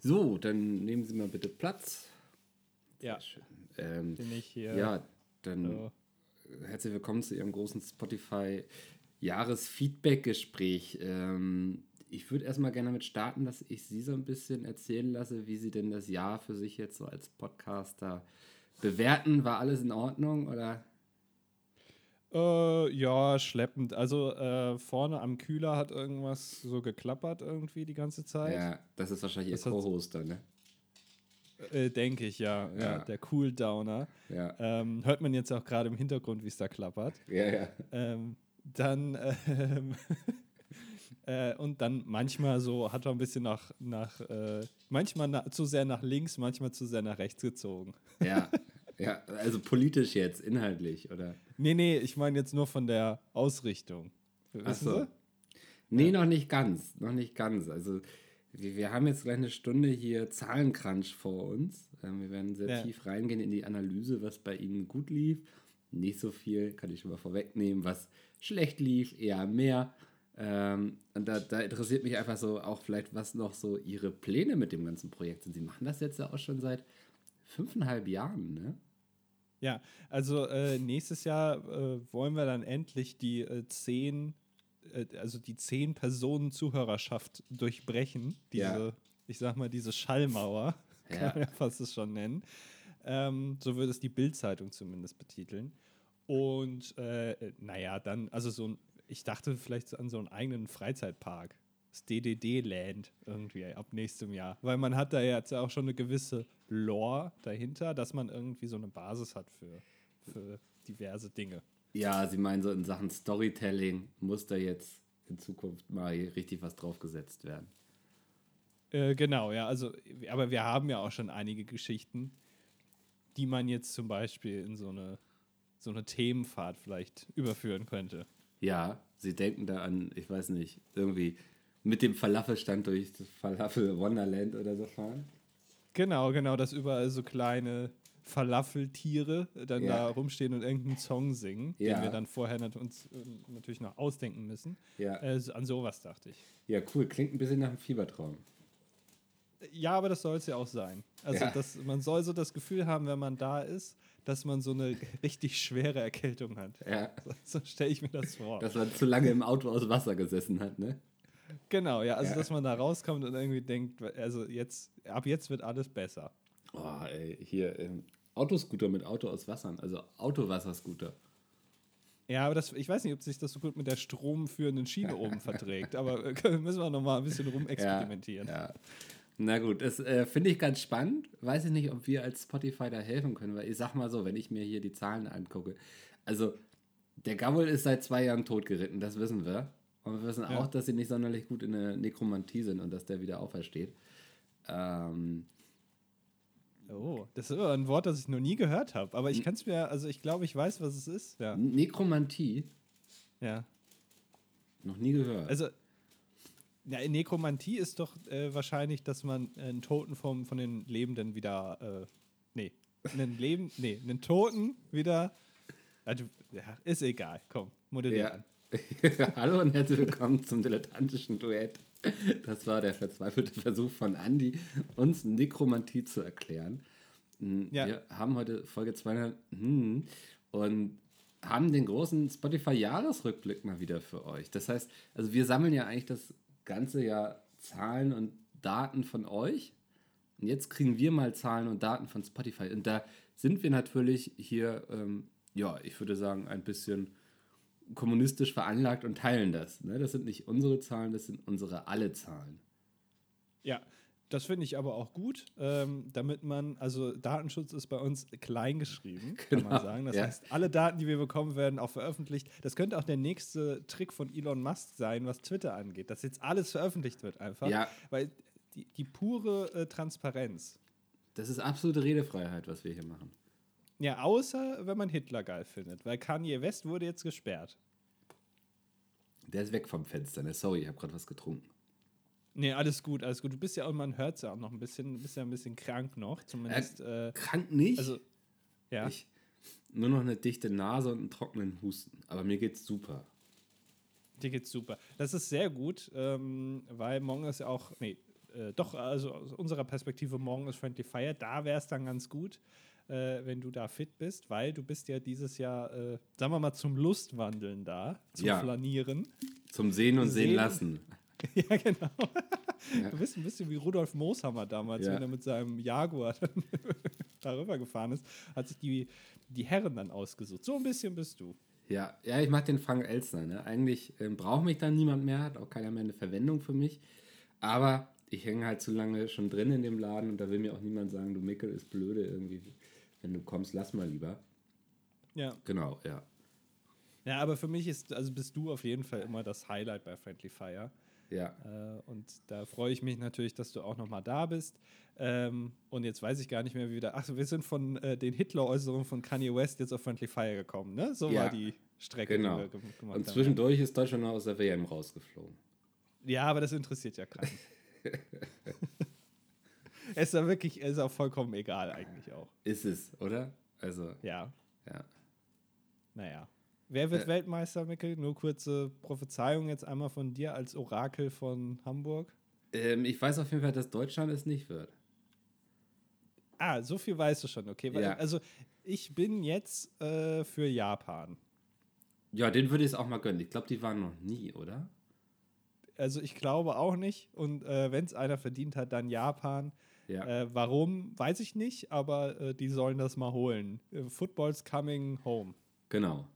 So, dann nehmen Sie mal bitte Platz. Ja, Schön. Ähm, bin ich hier. ja, dann so. herzlich willkommen zu Ihrem großen Spotify Jahresfeedback-Gespräch. Ähm, ich würde erstmal gerne damit starten, dass ich Sie so ein bisschen erzählen lasse, wie Sie denn das Jahr für sich jetzt so als Podcaster bewerten. War alles in Ordnung oder? Äh, ja, schleppend. Also äh, vorne am Kühler hat irgendwas so geklappert irgendwie die ganze Zeit. Ja, das ist wahrscheinlich Das Ihr Co-Hoster, ne? Äh, Denke ich, ja. ja. Ja. Der Cooldowner. Ja, Ähm, hört man jetzt auch gerade im Hintergrund, wie es da klappert. ja, ja. Ähm, dann ähm, äh, und dann manchmal so hat er ein bisschen nach, nach äh, manchmal na, zu sehr nach links, manchmal zu sehr nach rechts gezogen. Ja, ja, also politisch jetzt, inhaltlich, oder? Nee, nee, ich meine jetzt nur von der Ausrichtung. Ach Wissen so. Sie? Nee, noch nicht ganz, noch nicht ganz. Also wir, wir haben jetzt gleich eine Stunde hier Zahlencrunch vor uns. Ähm, wir werden sehr Ja. tief reingehen in die Analyse, was bei Ihnen gut lief. Nicht so viel, kann ich schon mal vorwegnehmen, was schlecht lief, eher mehr. Ähm, und da, da interessiert mich einfach so auch vielleicht, was noch so Ihre Pläne mit dem ganzen Projekt sind. Sie machen das jetzt ja auch schon seit fünfeinhalb Jahren, ne? Ja, also äh, nächstes Jahr äh, wollen wir dann endlich die äh, zehn, äh, also die zehn Personen Zuhörerschaft durchbrechen. Diese, Ja. ich sag mal, diese Schallmauer, kann Ja. man ja fast es schon nennen. Ähm, so würde es die Bild-Zeitung zumindest betiteln. Und äh, naja, dann, also so ein, ich dachte vielleicht an so einen eigenen Freizeitpark. DDD-Land irgendwie ab nächstem Jahr. Weil man hat da jetzt ja auch schon eine gewisse Lore dahinter, dass man irgendwie so eine Basis hat für, für diverse Dinge. Ja, Sie meinen so in Sachen Storytelling muss da jetzt in Zukunft mal richtig was draufgesetzt werden. Äh, genau, ja, also, aber wir haben ja auch schon einige Geschichten, die man jetzt zum Beispiel in so eine, so eine Themenfahrt vielleicht überführen könnte. Ja, sie denken da an, ich weiß nicht, irgendwie mit dem Falafelstand durch das Falafel Wonderland oder so fahren. Genau, genau, dass überall so kleine Falafeltiere dann Ja. da rumstehen und irgendeinen Song singen, Ja. den wir dann vorher nat uns äh, natürlich noch ausdenken müssen. Ja. Äh, so- an sowas dachte ich. Ja, cool, klingt ein bisschen nach einem Fiebertraum. Ja, aber das soll es ja auch sein. Also Ja. das, man soll so das Gefühl haben, wenn man da ist, dass man so eine richtig schwere Erkältung hat. Ja, So stelle ich mir das vor. dass man zu lange im Auto aus Wasser gesessen hat, ne? Genau, ja, also Ja. dass man da rauskommt und irgendwie denkt, also jetzt, ab jetzt wird alles besser. Oh, ey, hier, ähm, Autoscooter mit Auto aus Wassern, also Autowasserscooter. Ja, aber das, ich weiß nicht, ob sich das so gut mit der stromführenden Schiene oben verträgt, aber äh, müssen wir noch mal ein bisschen rumexperimentieren. Ja. Na gut, das äh, finde ich ganz spannend. Weiß ich nicht, ob wir als Spotify da helfen können, weil ich sag mal so, wenn ich mir hier die Zahlen angucke, also der Gaul ist seit zwei Jahren totgeritten, das wissen wir. Und wir wissen Ja. auch, dass sie nicht sonderlich gut in der Nekromantie sind und dass der wieder aufersteht. Ähm, Oh, das ist ein Wort, das ich noch nie gehört habe. Aber ich kann es mir, also ich glaube, ich weiß, was es ist. Ja. Nekromantie, ja. noch nie gehört. Also, ja, Nekromantie ist doch äh, wahrscheinlich, dass man einen Toten vom, von den Lebenden wieder, äh, nee, einen Leben, nee, einen Toten wieder, also, ja, ist egal, komm, modellier an. Ja. Hallo und herzlich willkommen zum dilettantischen Duett. Das war der verzweifelte Versuch von Andy, uns Nekromantie zu erklären. Mm, Ja. Wir haben heute Folge 200 hm, und haben den großen Spotify-Jahresrückblick mal wieder für euch. Das heißt, also wir sammeln ja eigentlich das ganze Jahr Zahlen und Daten von euch. Und jetzt kriegen wir mal Zahlen und Daten von Spotify. Und da sind wir natürlich hier, ähm, ja, ich würde sagen, ein bisschen kommunistisch veranlagt und teilen das. Ne? Das sind nicht unsere Zahlen, das sind unsere alle Zahlen. Ja, das finde ich aber auch gut, ähm, damit man, also Datenschutz ist bei uns klein geschrieben, kann Genau, man sagen. Das ja. heißt, alle Daten, die wir bekommen, werden auch veröffentlicht. Das könnte auch der nächste Trick von Elon Musk sein, was Twitter angeht, dass jetzt alles veröffentlicht wird einfach. Ja. Weil die, die pure äh, Transparenz. Das ist absolute Redefreiheit, was wir hier machen. Ja, außer wenn man Hitler geil findet, weil Kanye West wurde jetzt gesperrt. Der ist weg vom Fenster. Ne? Sorry, ich habe gerade was getrunken. Nee, alles gut, alles gut. Du bist ja auch, man hört es ja auch noch ein bisschen, du bist ja ein bisschen krank noch, zumindest. Äh, Krank nicht. also, ja. ich, nur noch eine dichte Nase und einen trockenen Husten. Aber mir geht's super. Dir geht's super. Das ist sehr gut, ähm, weil morgen ist ja auch, nee, äh, doch, also aus unserer Perspektive, morgen ist Friendly Fire, da wäre es dann ganz gut, äh, wenn du da fit bist, weil du bist ja dieses Jahr, äh, sagen wir mal, zum Lustwandeln da, zum Ja. Flanieren. Zum Sehen und Sehen Sehen. lassen. ja, genau. Ja. Du bist ein bisschen wie Rudolf Mooshammer damals, Ja. wenn er mit seinem Jaguar darüber gefahren ist, hat sich die, die Herren dann ausgesucht. So ein bisschen bist du. Ja, ja, ich mag den Frank Elstner. Ne? Eigentlich ähm, braucht mich dann niemand mehr, hat auch keiner mehr eine Verwendung für mich. Aber ich hänge halt zu lange schon drin in dem Laden und da will mir auch niemand sagen, du Mickel ist blöde irgendwie. Wenn du kommst, lass mal lieber. Ja. Genau, ja. Ja, aber für mich ist, also bist du auf jeden Fall immer das Highlight bei Friendly Fire. Ja, Äh, und da freue ich mich natürlich, dass du auch nochmal da bist. Ähm, und jetzt weiß ich gar nicht mehr, wie wieder. Ach, wir sind von äh, den Hitler-Äußerungen von Kanye West jetzt auf Friendly Fire gekommen, ne? So Ja, war die Strecke, genau. die wir ge gemacht Und haben. zwischendurch ist Deutschland noch aus der WM rausgeflogen. Ja, aber das interessiert ja keinen. es ist ja wirklich, es ist auch vollkommen egal eigentlich auch. Ist es, oder? Also, Ja, ja. naja. Wer wird Äh. Weltmeister, Mickel? Nur kurze Prophezeiung jetzt einmal von dir als Orakel von Hamburg. Ähm, ich weiß auf jeden Fall, dass Deutschland es nicht wird. Ah, so viel weißt du schon, okay. Ja. Also, ich bin jetzt äh, für Japan. Ja, den würde ich es auch mal gönnen. Ich glaube, die waren noch nie, oder? Also, ich glaube auch nicht. Und äh, wenn es einer verdient hat, dann Japan. Ja. Äh, warum, weiß ich nicht, aber äh, die sollen das mal holen. Äh, Football's coming home. Genau.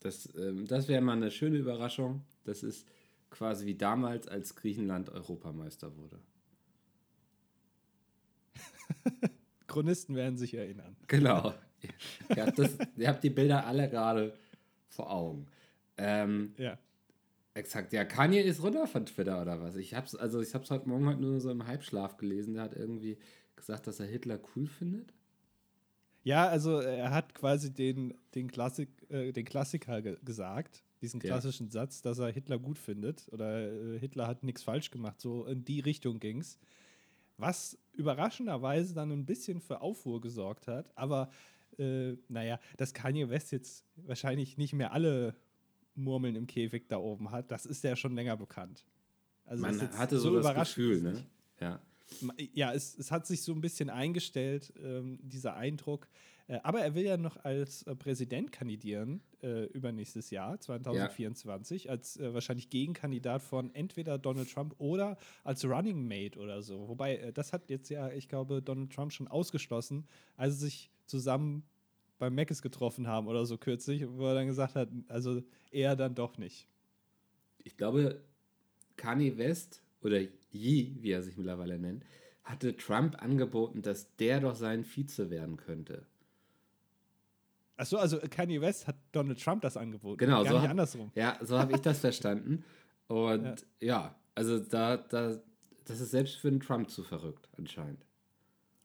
Das, ähm, das wäre mal eine schöne Überraschung. Das ist quasi wie damals, als Griechenland Europameister wurde. Chronisten werden sich erinnern. Genau. ihr, habt das, ihr habt die Bilder alle gerade vor Augen. Ähm, Ja. Exakt. Ja, Kanye ist runter von Twitter oder was? Ich hab's, also ich hab's heute Morgen halt nur so im Halbschlaf gelesen. Der hat irgendwie gesagt, dass er Hitler cool findet. Ja, also er hat quasi den, den, Klassik, äh, den Klassiker ge gesagt, diesen Ja. klassischen Satz, dass er Hitler gut findet oder äh, Hitler hat nichts falsch gemacht. So in die Richtung ging's. Was überraschenderweise dann ein bisschen für Aufruhr gesorgt hat. Aber äh, naja, dass Kanye West jetzt wahrscheinlich nicht mehr alle Murmeln im Käfig da oben hat, das ist ja schon länger bekannt. Also Man hatte so, das überraschend Gefühl, ne? Ja. Ja, es, es hat sich so ein bisschen eingestellt, ähm, dieser Eindruck. Äh, aber er will ja noch als äh, Präsident kandidieren äh, übernächstes Jahr, 2024, als äh, wahrscheinlich Gegenkandidat von entweder Donald Trump oder als Running Mate oder so. Wobei, äh, das hat jetzt ja, ich glaube, Donald Trump schon ausgeschlossen, als sie sich zusammen beim Meckes getroffen haben oder so kürzlich, wo er dann gesagt hat, also eher dann doch nicht. Ich glaube, Kanye West oder Yee, wie er sich mittlerweile nennt, hatte Trump angeboten, dass der doch sein Vize werden könnte. Achso, also Kanye West hat Donald Trump das angeboten. Genau, so hat- andersrum. Ja, so habe ich das verstanden. Und ja. also da, da, das ist selbst für einen Trump zu verrückt, anscheinend.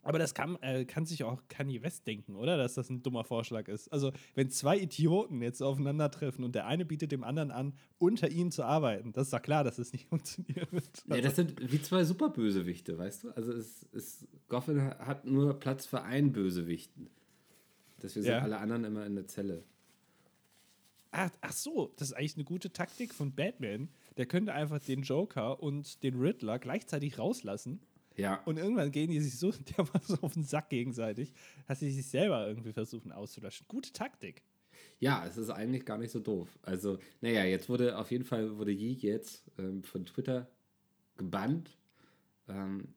Aber das kann, äh, kann sich auch Kanye West denken, oder? Dass das ein dummer Vorschlag ist. Also, wenn zwei Idioten jetzt aufeinandertreffen und der eine bietet dem anderen an, unter ihnen zu arbeiten, das ist doch klar, dass es nicht funktionieren wird. Ja, das sind wie zwei Superbösewichte, weißt du? Also es, es, Goffin hat nur Platz für einen Bösewichten. Deswegen Ja. sind alle anderen immer in der Zelle. ach, ach so, das ist eigentlich eine gute Taktik von Batman. Der könnte einfach den Joker und den Riddler gleichzeitig rauslassen. Ja, Und irgendwann gehen die sich so dermaßen auf den Sack gegenseitig, dass sie sich selber irgendwie versuchen auszulöschen. Gute Taktik. ja, es ist eigentlich gar nicht so doof. Also, naja, jetzt wurde auf jeden Fall, wurde Yi jetzt ähm, von Twitter gebannt. Ähm,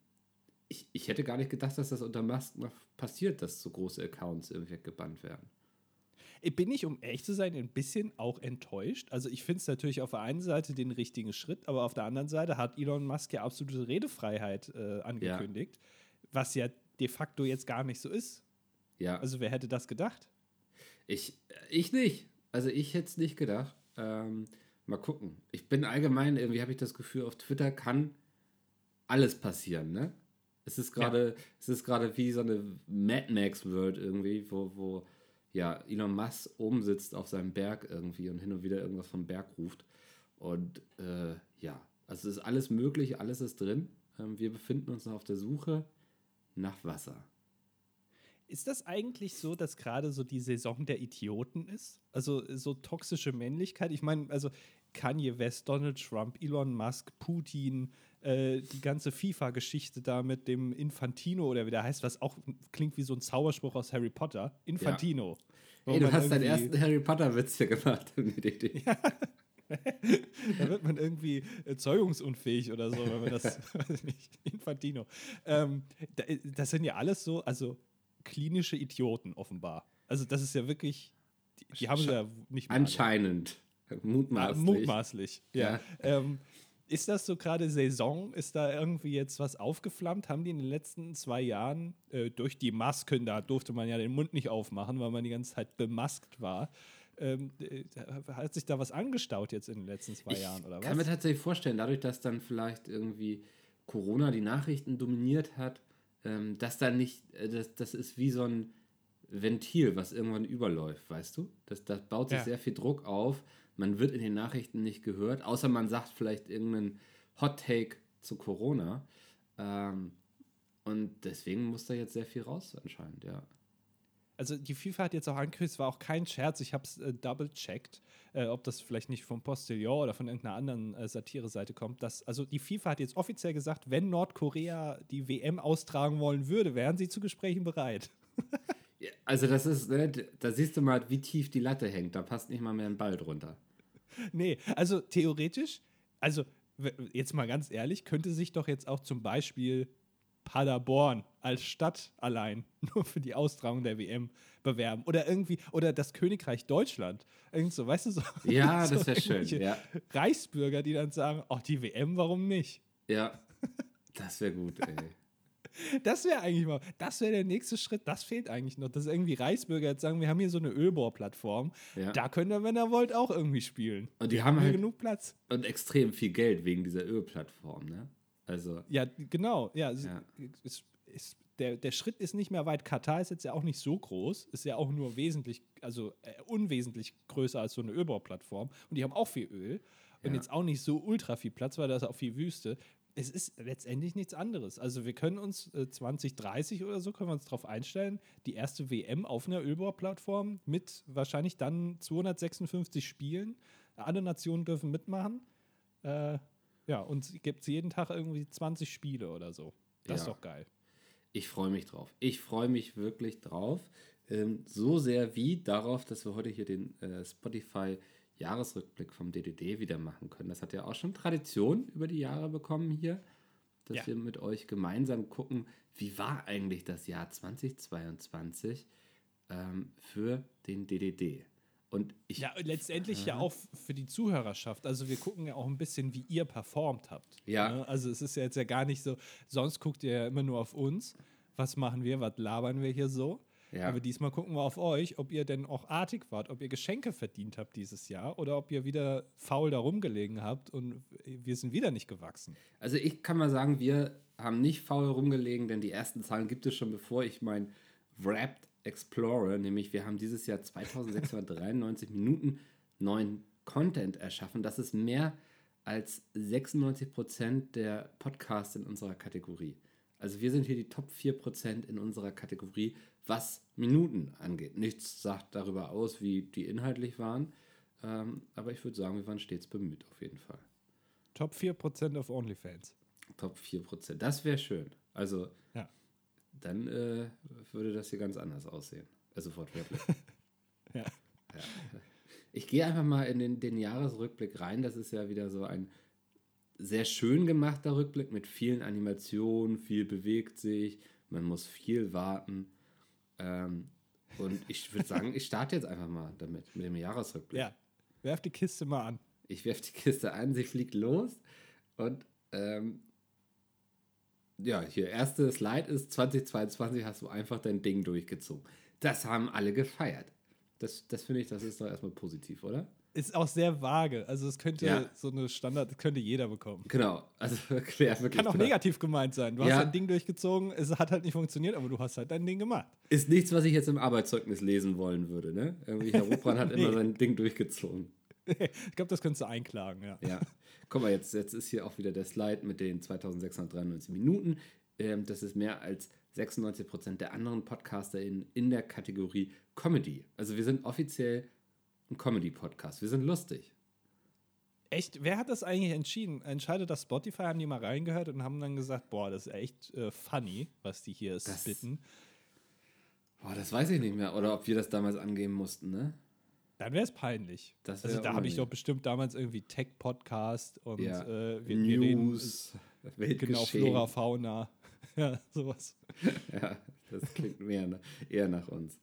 ich, ich hätte gar nicht gedacht, dass das unter Musk noch passiert, dass so große Accounts irgendwie gebannt werden. Bin ich, um ehrlich zu sein, ein bisschen auch enttäuscht. Also ich finde es natürlich auf der einen Seite den richtigen Schritt, aber auf der anderen Seite hat Elon Musk ja absolute Redefreiheit äh, angekündigt, was ja de facto jetzt gar nicht so ist. Ja. Also wer hätte das gedacht? Ich, ich nicht. Also ich hätte es nicht gedacht. Ähm, mal gucken. Ich bin allgemein, irgendwie habe ich das Gefühl, auf Twitter kann alles passieren, ne? Es ist gerade, es ist gerade wie so eine Mad Max World irgendwie, wo, wo ja Elon Musk oben sitzt auf seinem Berg irgendwie und hin und wieder irgendwas vom Berg ruft. Und äh, ja, also es ist alles möglich, alles ist drin. Ähm, wir befinden uns noch auf der Suche nach Wasser. Ist das eigentlich so, dass gerade so die Saison der Idioten ist? Also so toxische Männlichkeit? Ich meine, also Kanye West, Donald Trump, Elon Musk, Putin, äh, die ganze FIFA-Geschichte da mit dem Infantino oder wie der heißt, was auch klingt wie so ein Zauberspruch aus Harry Potter. Infantino. Ja. Ey, du hast deinen ersten Harry Potter-Witz hier gemacht. Ja. da wird man irgendwie erzeugungsunfähig oder so, wenn man das, weiß nicht, Infantino. Ähm, das sind ja alles so, also klinische Idioten offenbar. Also das ist ja wirklich, die, die haben ja nicht mehr. Anscheinend. Mutmaßlich. Ah, mutmaßlich, ja. ja. Ähm, ist das so gerade Saison? Ist da irgendwie jetzt was aufgeflammt? Haben die in den letzten zwei Jahren äh, durch die Masken, da durfte man ja den Mund nicht aufmachen, weil man die ganze Zeit bemaskt war, ähm, äh, hat sich da was angestaut jetzt in den letzten zwei ich Jahren, oder was? Ich kann mir tatsächlich vorstellen, dadurch, dass dann vielleicht irgendwie Corona die Nachrichten dominiert hat, ähm, dass da nicht, äh, das, das ist wie so ein Ventil, was irgendwann überläuft, weißt du? Das, das baut sich ja. sehr viel Druck auf. Man wird in den Nachrichten nicht gehört, außer man sagt vielleicht irgendeinen Hot Take zu Corona. Ähm, und deswegen muss da jetzt sehr viel raus anscheinend, ja also die FIFA hat jetzt auch angekündigt, es war auch kein Scherz, ich habe es äh, double-checkt, äh, ob das vielleicht nicht vom Postillon oder von irgendeiner anderen äh, Satire-Seite kommt. Dass, also die FIFA hat jetzt offiziell gesagt, wenn Nordkorea die WM austragen wollen würde, wären sie zu Gesprächen bereit. also das ist, ne, da siehst du mal, wie tief die Latte hängt, da passt nicht mal mehr ein Ball drunter. Nee, also theoretisch, also jetzt mal ganz ehrlich, könnte sich doch jetzt auch zum Beispiel Paderborn als Stadt allein nur für die Austragung der WM bewerben. Oder irgendwie, oder das Königreich Deutschland. Irgend so, weißt du so? Ja, so das wäre schön. Ja. Reichsbürger, die dann sagen, ach, die WM, warum nicht? Ja, das wäre gut, ey. Das wäre eigentlich mal, das wäre der nächste Schritt, das fehlt eigentlich noch, dass irgendwie Reichsbürger jetzt sagen, wir haben hier so eine Ölbohrplattform, ja. da könnt ihr, wenn ihr wollt, auch irgendwie spielen. Und die haben halt genug Platz. Und extrem viel Geld wegen dieser Ölplattform, ne? Also. Ja, genau. Ja, ja. Es, es, der, der Schritt ist nicht mehr weit. Katar ist jetzt ja auch nicht so groß, ist ja auch nur wesentlich, also äh, unwesentlich größer als so eine Ölbauplattform. Und die haben auch viel Öl und ja. jetzt auch nicht so ultra viel Platz, weil da ist auch viel Wüste. Es ist letztendlich nichts anderes. Also wir können uns äh, 2030 oder so können wir uns darauf einstellen, die erste WM auf einer Ölbauplattform mit wahrscheinlich dann 256 Spielen. Alle Nationen dürfen mitmachen. Äh, ja, und gibt es jeden Tag irgendwie 20 Spiele oder so. Das ja. ist doch geil. Ich freue mich drauf. Ich freue mich wirklich drauf. Ähm, so sehr wie darauf, dass wir heute hier den äh, Spotify Jahresrückblick vom DDD wieder machen können. Das hat ja auch schon Tradition über die Jahre bekommen hier, dass ja. wir mit euch gemeinsam gucken, wie war eigentlich das Jahr 2022 ähm, für den DDD. Und ich, ja, letztendlich äh, ja auch für die Zuhörerschaft. Also wir gucken ja auch ein bisschen, wie ihr performt habt. Ja. Ne? Also es ist ja jetzt ja gar nicht so, sonst guckt ihr ja immer nur auf uns. Was machen wir, was labern wir hier so? Ja. Aber diesmal gucken wir auf euch, ob ihr denn auch artig wart, ob ihr Geschenke verdient habt dieses Jahr oder ob ihr wieder faul da rumgelegen habt und wir sind wieder nicht gewachsen. Also ich kann mal sagen, wir haben nicht faul rumgelegen, denn die ersten Zahlen gibt es schon, bevor ich mein Wrapped Explorer, nämlich wir haben dieses Jahr 2693 Minuten neuen Content erschaffen. Das ist mehr als 96 Prozent der Podcasts in unserer Kategorie. Also wir sind hier die Top 4 Prozent in unserer Kategorie, was Minuten angeht. Nichts sagt darüber aus, wie die inhaltlich waren, ähm, aber ich würde sagen, wir waren stets bemüht auf jeden Fall. Top 4 Prozent auf OnlyFans. Top 4 Prozent, das wäre schön. Also ja dann äh, würde das hier ganz anders aussehen. Also wortwörtlich. ja. ja. Ich gehe einfach mal in den, den Jahresrückblick rein. Das ist ja wieder so ein sehr schön gemachter Rückblick mit vielen Animationen, viel bewegt sich, man muss viel warten. Ähm, und ich würde sagen, ich starte jetzt einfach mal damit, mit dem Jahresrückblick. Ja, werf die Kiste mal an. Ich werf die Kiste an, sie fliegt los und ähm, ja, hier, erste Slide ist 2022 hast du einfach dein Ding durchgezogen. Das haben alle gefeiert. Das, das finde ich, das ist doch erstmal positiv, oder? Ist auch sehr vage. Also es könnte ja. so eine Standard, das könnte jeder bekommen. Genau. Also ja, wirklich. Kann auch genau. negativ gemeint sein. Du ja. hast dein Ding durchgezogen, es hat halt nicht funktioniert, aber du hast halt dein Ding gemacht. Ist nichts, was ich jetzt im Arbeitszeugnis lesen wollen würde, ne? Irgendwie Herr Rupran hat nee. immer sein Ding durchgezogen. ich glaube, das könntest du einklagen, ja. Ja. Guck mal, jetzt, jetzt ist hier auch wieder der Slide mit den 2693 Minuten. Ähm, das ist mehr als 96 Prozent der anderen Podcaster in, in der Kategorie Comedy. Also wir sind offiziell ein Comedy-Podcast. Wir sind lustig. Echt, wer hat das eigentlich entschieden? Entscheidet das Spotify, haben die mal reingehört und haben dann gesagt, boah, das ist echt äh, funny, was die hier Das- spitten. Boah, das weiß ich nicht mehr. Oder ob wir das damals angeben mussten, ne? Dann wäre es peinlich. Also wär da habe ich doch bestimmt damals irgendwie Tech-Podcast und Ja. äh, wir, wir reden News, genau. Flora, Fauna, ja, sowas. Ja, das klingt mehr, eher nach uns.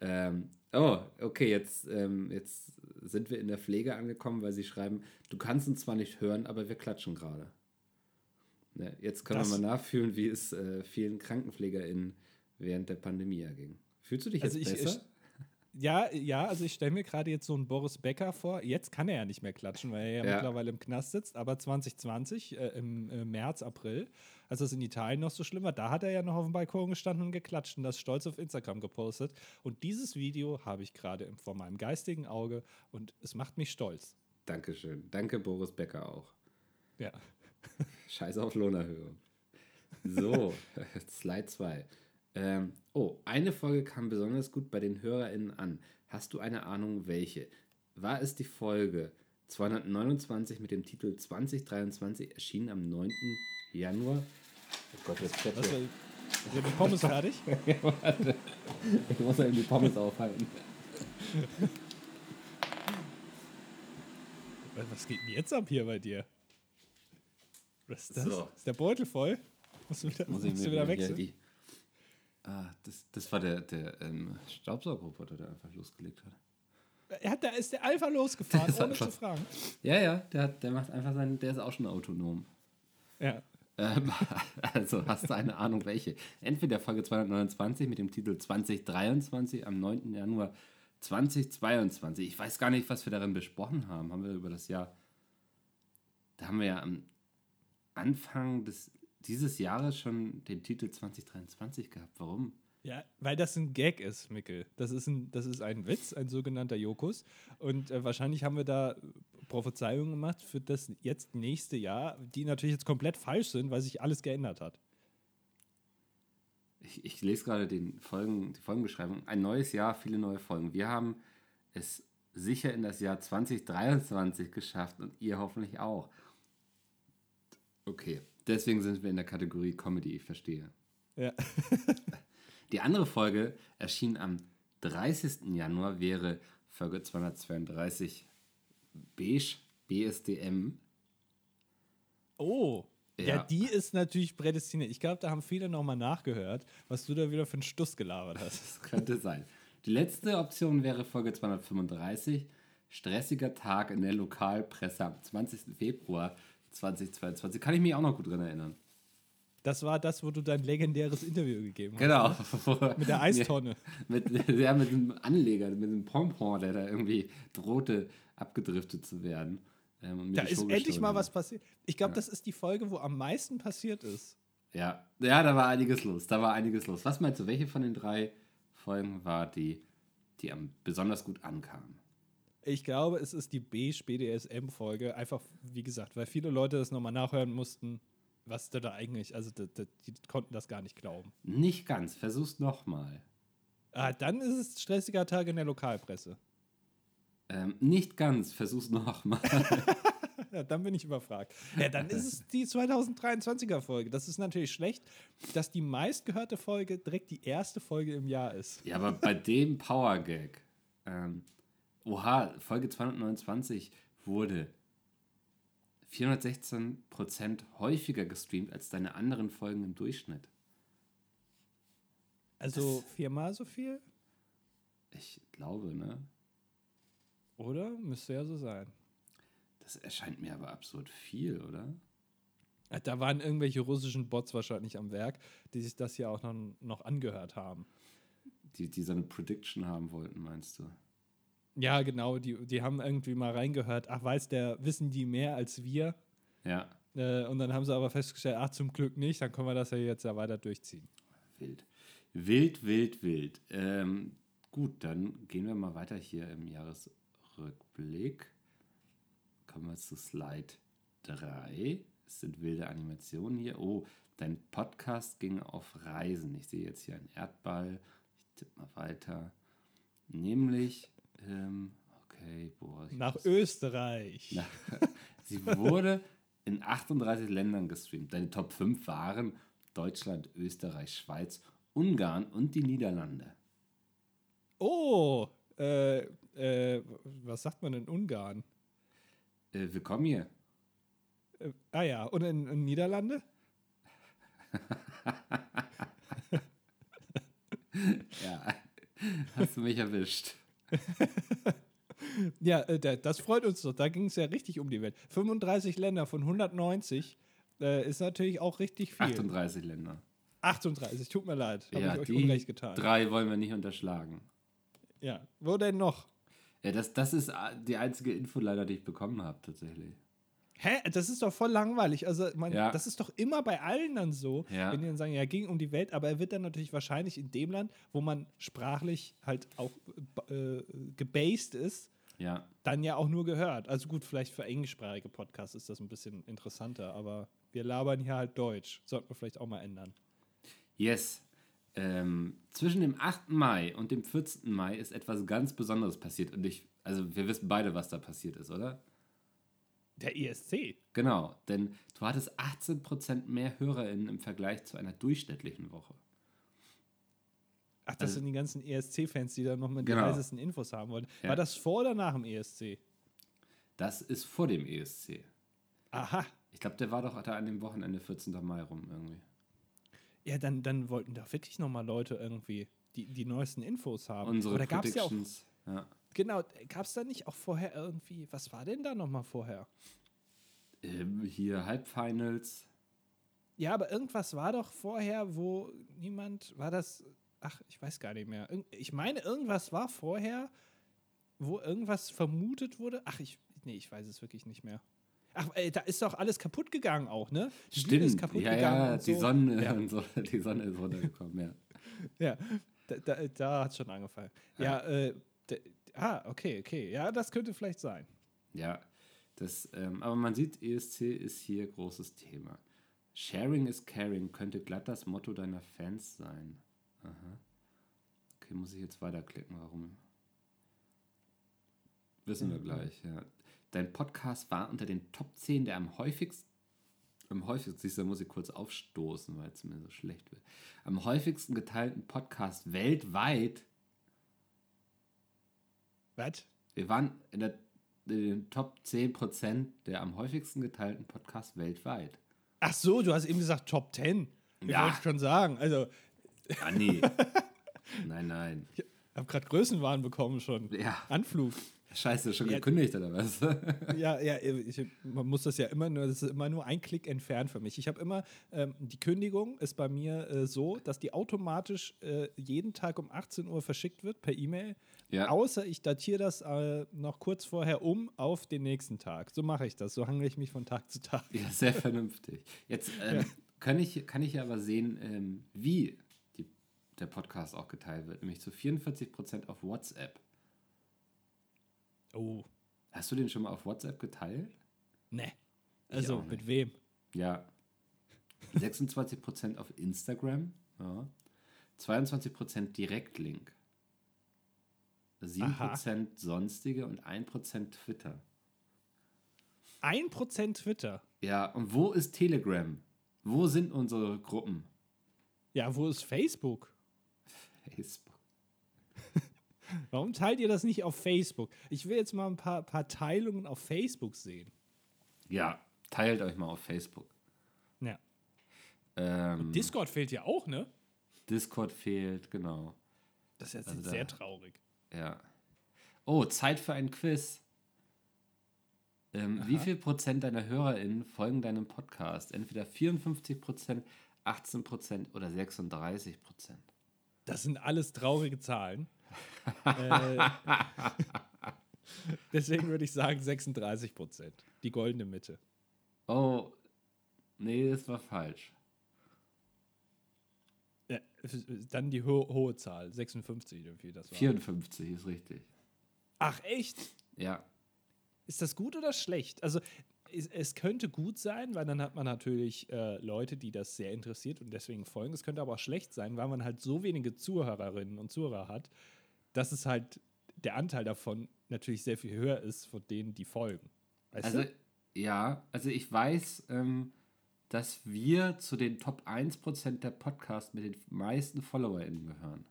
Ähm, oh, okay, jetzt, ähm, jetzt sind wir in der Pflege angekommen, weil sie schreiben, du kannst uns zwar nicht hören, aber wir klatschen gerade. Ne, jetzt können Das- wir mal nachfühlen, wie es äh, vielen KrankenpflegerInnen während der Pandemie erging. Fühlst du dich jetzt Also ich- besser? Ja, ja, also ich stelle mir gerade jetzt so einen Boris Becker vor. Jetzt kann er ja nicht mehr klatschen, weil er ja, Ja. mittlerweile im Knast sitzt. Aber 2020, äh, im äh, März, April, als das in Italien noch so schlimm war, da hat er ja noch auf dem Balkon gestanden und geklatscht und das stolz auf Instagram gepostet. Und dieses Video habe ich gerade vor meinem geistigen Auge und es macht mich stolz. Dankeschön. Danke, Boris Becker auch. Ja. Scheiß auf Lohnerhöhung. So, Slide 2. Ähm, oh, eine Folge kam besonders gut bei den HörerInnen an. Hast du eine Ahnung, welche? War es die Folge 229 mit dem Titel 2023, erschienen am 9. Januar? Oh Gott, fährt Was, äh, sind die Pommes fertig? Ich muss ja eben die Pommes aufhalten. Was geht denn jetzt ab hier bei dir? Was ist das? So. Ist der Beutel voll? Musst du wieder, Muss musst ich du wieder wechseln? Ah, das, das war der, der ähm, Staubsaugerroboter, der einfach losgelegt hat. Er hat, da ist der Alpha losgefahren, ohne einfach- zu fragen. Ja, ja, der, hat, der macht einfach seinen, der ist auch schon autonom. Ja. Ähm, also hast du eine Ahnung, welche? Entweder Folge 229 mit dem Titel 2023 am 9. Januar 2022. Ich weiß gar nicht, was wir darin besprochen haben. Haben wir über das Jahr. Da haben wir ja am Anfang des, dieses Jahres schon den Titel 2023 gehabt. Warum? Ja, weil das ein Gag ist, Mickel. Das ist ein, das ist ein Witz, ein sogenannter Jokus. Und äh, wahrscheinlich haben wir da Prophezeiungen gemacht für das jetzt nächste Jahr, die natürlich jetzt komplett falsch sind, weil sich alles geändert hat. Ich, ich lese gerade den Folgen, die Folgenbeschreibung. Ein neues Jahr, viele neue Folgen. Wir haben es sicher in das Jahr 2023 geschafft und ihr hoffentlich auch. Okay, deswegen sind wir in der Kategorie Comedy, ich verstehe. Ja. Die andere Folge erschien am 30. Januar, wäre Folge 232 Beige BSDM. Oh. Ja. Ja. die ist natürlich prädestiniert. Ich glaube, da haben viele nochmal nachgehört, was du da wieder für einen Stuss gelabert hast. Das könnte sein. Die letzte Option wäre Folge 235, stressiger Tag in der Lokalpresse am 20. Februar 2022. Kann ich mich auch noch gut dran erinnern. Das war das, wo du dein legendäres Interview gegeben hast. Genau. Mit der Eistonne. mit, ja, mit dem Anleger, mit dem Pompon, der da irgendwie drohte, abgedriftet zu werden. ähm, Da ist endlich mal was passiert. Ich glaube, das ist die Folge, wo am meisten passiert ist. Ja. ja, da war einiges los. Da war einiges los. Was meinst du, welche von den drei Folgen war die, die am besonders gut ankam? Ich glaube, es ist die Beige-BDSM-Folge. Einfach, wie gesagt, weil viele Leute das nochmal nachhören mussten, was da, da eigentlich, also da, da, die konnten das gar nicht glauben. Nicht ganz. Versuch's nochmal. Ah, dann ist es stressiger Tag in der Lokalpresse. Ähm, nicht ganz. Versuch's nochmal. Ja, dann bin ich überfragt. Ja, dann ist es die 2023er Folge. Das ist natürlich schlecht, dass die meistgehörte Folge direkt die erste Folge im Jahr ist. ja, aber bei dem Power Gag. Ähm, oha, Folge 229 wurde 416% häufiger gestreamt als deine anderen Folgen im Durchschnitt. Also viermal so viel, Ich glaube, ne? oder? Müsste ja so sein. Das erscheint mir aber absurd viel, oder? Ja, Da waren irgendwelche russischen Bots wahrscheinlich am Werk, die sich das ja auch noch, noch angehört haben. Die, die so eine Prediction haben wollten, meinst du? Ja, genau, die, die haben irgendwie mal reingehört, ach, weiß der, wissen die mehr als wir? Ja, Äh, und dann haben sie aber festgestellt, ach, zum Glück nicht, dann können wir das ja jetzt ja weiter durchziehen. wild. Wild, wild, wild. Ähm, gut, dann gehen wir mal weiter hier im Jahresrückblick. Kommen wir zu Slide 3. Es sind wilde Animationen hier. Oh, dein Podcast ging auf Reisen. Ich sehe jetzt hier einen Erdball. Ich tippe mal weiter. Nämlich, ähm, okay, boah. Nach Österreich. Sie wurde in 38 Ländern gestreamt. Deine Top 5 waren Deutschland, Österreich, Schweiz, Ungarn und die Niederlande. Oh, äh, äh, was sagt man in Ungarn? Äh, willkommen hier. Äh, ah ja, und in, in Niederlande? Ja, hast du mich erwischt. Ja, äh, da- das freut uns doch. Da ging es ja richtig um die Welt. 35 Länder von 190 äh, ist natürlich auch richtig viel. 38 Länder. 38, tut mir leid. Habe Ja, ich euch die Unrecht getan. drei wollen wir nicht unterschlagen. Ja, wo denn noch? Ja, das, das ist äh, die einzige Info leider, die ich bekommen habe, tatsächlich. Hä? Das ist doch voll langweilig. Also, man, Ja. das ist doch immer bei allen dann so, Ja. wenn die dann sagen, ja, ging um die Welt, aber er wird dann natürlich wahrscheinlich in dem Land, wo man sprachlich halt auch äh, gebased ist, Ja, dann ja auch nur gehört. Also gut, vielleicht für englischsprachige Podcasts ist das ein bisschen interessanter, aber wir labern hier halt Deutsch. Sollten wir vielleicht auch mal ändern. yes. Ähm, zwischen dem 8. Mai und dem 14. Mai ist etwas ganz Besonderes passiert. Und ich, also wir wissen beide, was da passiert ist, oder? Der ESC. Genau, denn du hattest 18% mehr HörerInnen im Vergleich zu einer durchschnittlichen Woche. Ach, das Also- sind die ganzen ESC-Fans, die da noch mit Genau. den heißesten Infos haben wollen. Ja. War das vor oder nach dem ESC? Das ist vor dem ESC. Aha. Ich glaube, der war doch da an dem Wochenende 14. Mai rum irgendwie. Ja, dann, dann wollten da wirklich nochmal Leute irgendwie die, die neuesten Infos haben. Unsere Oder gab es ja auch, Predictions. Ja. Genau, gab es da nicht auch vorher irgendwie, was war denn da nochmal vorher? Ähm, hier Halbfinals. Ja, aber irgendwas war doch vorher, wo niemand, war das, ach, ich weiß gar nicht mehr. Ich meine, irgendwas war vorher, wo irgendwas vermutet wurde. Ach, ich, nee, ich weiß es wirklich nicht mehr. Ach, ey, da ist doch alles kaputt gegangen auch, ne? Die Bühne ist Stimmt. kaputt Ja, gegangen ja, die so. Sonne Ja. und so, die Sonne ist runtergekommen, ja. Ja, da, da, da hat es schon angefangen. Ja, äh, d- ah, okay, okay. Ja, das könnte vielleicht sein. Ja, das, ähm, aber man sieht, ESC ist hier großes Thema. Sharing is caring könnte glatt das Motto deiner Fans sein. Aha. Okay, muss ich jetzt weiterklicken, warum? Wissen wir Mhm. gleich, ja. Dein Podcast war unter den Top 10 der am häufigsten, am häufigsten, siehst du, da muss ich kurz aufstoßen, weil es mir so schlecht wird. Am häufigsten geteilten Podcast weltweit Was? Wir waren in, der, in den Top 10% der am häufigsten geteilten Podcasts weltweit. Ach so, du hast eben gesagt Top 10. Ich Ja. wollte schon sagen. Also, Ah, nee. nein, nein. ich habe gerade Größenwahn bekommen schon. Ja, Anflug. Scheiße, schon Ja. gekündigt oder was? Ja, ja, ich, man muss das ja immer nur, das ist immer nur ein Klick entfernt für mich. Ich habe immer, ähm, die Kündigung ist bei mir äh, so, dass die automatisch äh, jeden Tag um 18 Uhr verschickt wird per E-Mail. Ja. Außer ich datiere das äh, noch kurz vorher um auf den nächsten Tag. So mache ich das. So hangle ich mich von Tag zu Tag. ja, sehr vernünftig. Jetzt ähm, Ja. kann, ich, kann ich aber sehen, ähm, wie die, der Podcast auch geteilt wird, nämlich zu 44% auf WhatsApp. Oh, Hast du den schon mal auf WhatsApp geteilt? ne. Ich Also, mit wem? Ja. 26% auf Instagram. Ja. 22% Direktlink. 7% sonstige und 1% Twitter. 1% Twitter. Ja, und wo ist Telegram? Wo sind unsere Gruppen? Ja, wo ist Facebook? Facebook. Warum teilt ihr das nicht auf Facebook? Ich will jetzt mal ein paar, paar Teilungen auf Facebook sehen. Ja, teilt euch mal auf Facebook. Ja. Ähm, Discord fehlt ja auch, ne? Discord fehlt, genau. Das ist jetzt Also da- sehr traurig. Ja. Oh, Zeit für ein Quiz. Ähm, wie viel Prozent deiner HörerInnen folgen deinem Podcast? Entweder 54 Prozent, 18 Prozent oder 36 Prozent. Das sind alles traurige Zahlen. Äh, deswegen würde ich sagen 36 Prozent. Die goldene Mitte. Oh, nee, das war falsch. Ja, dann die ho hohe Zahl, 56 oder wie viel das war. 54 ist richtig. Ach echt? Ja. Ist das gut oder schlecht? Also es, es könnte gut sein, weil dann hat man natürlich äh, Leute, die das sehr interessiert und deswegen folgen. Es könnte aber auch schlecht sein, weil man halt so wenige Zuhörerinnen und Zuhörer hat, dass es halt der Anteil davon natürlich sehr viel höher ist von denen, die folgen. Weißt Also, du? Ja, also ich weiß, ähm, dass wir zu den Top 1% der Podcasts mit den meisten FollowerInnen gehören.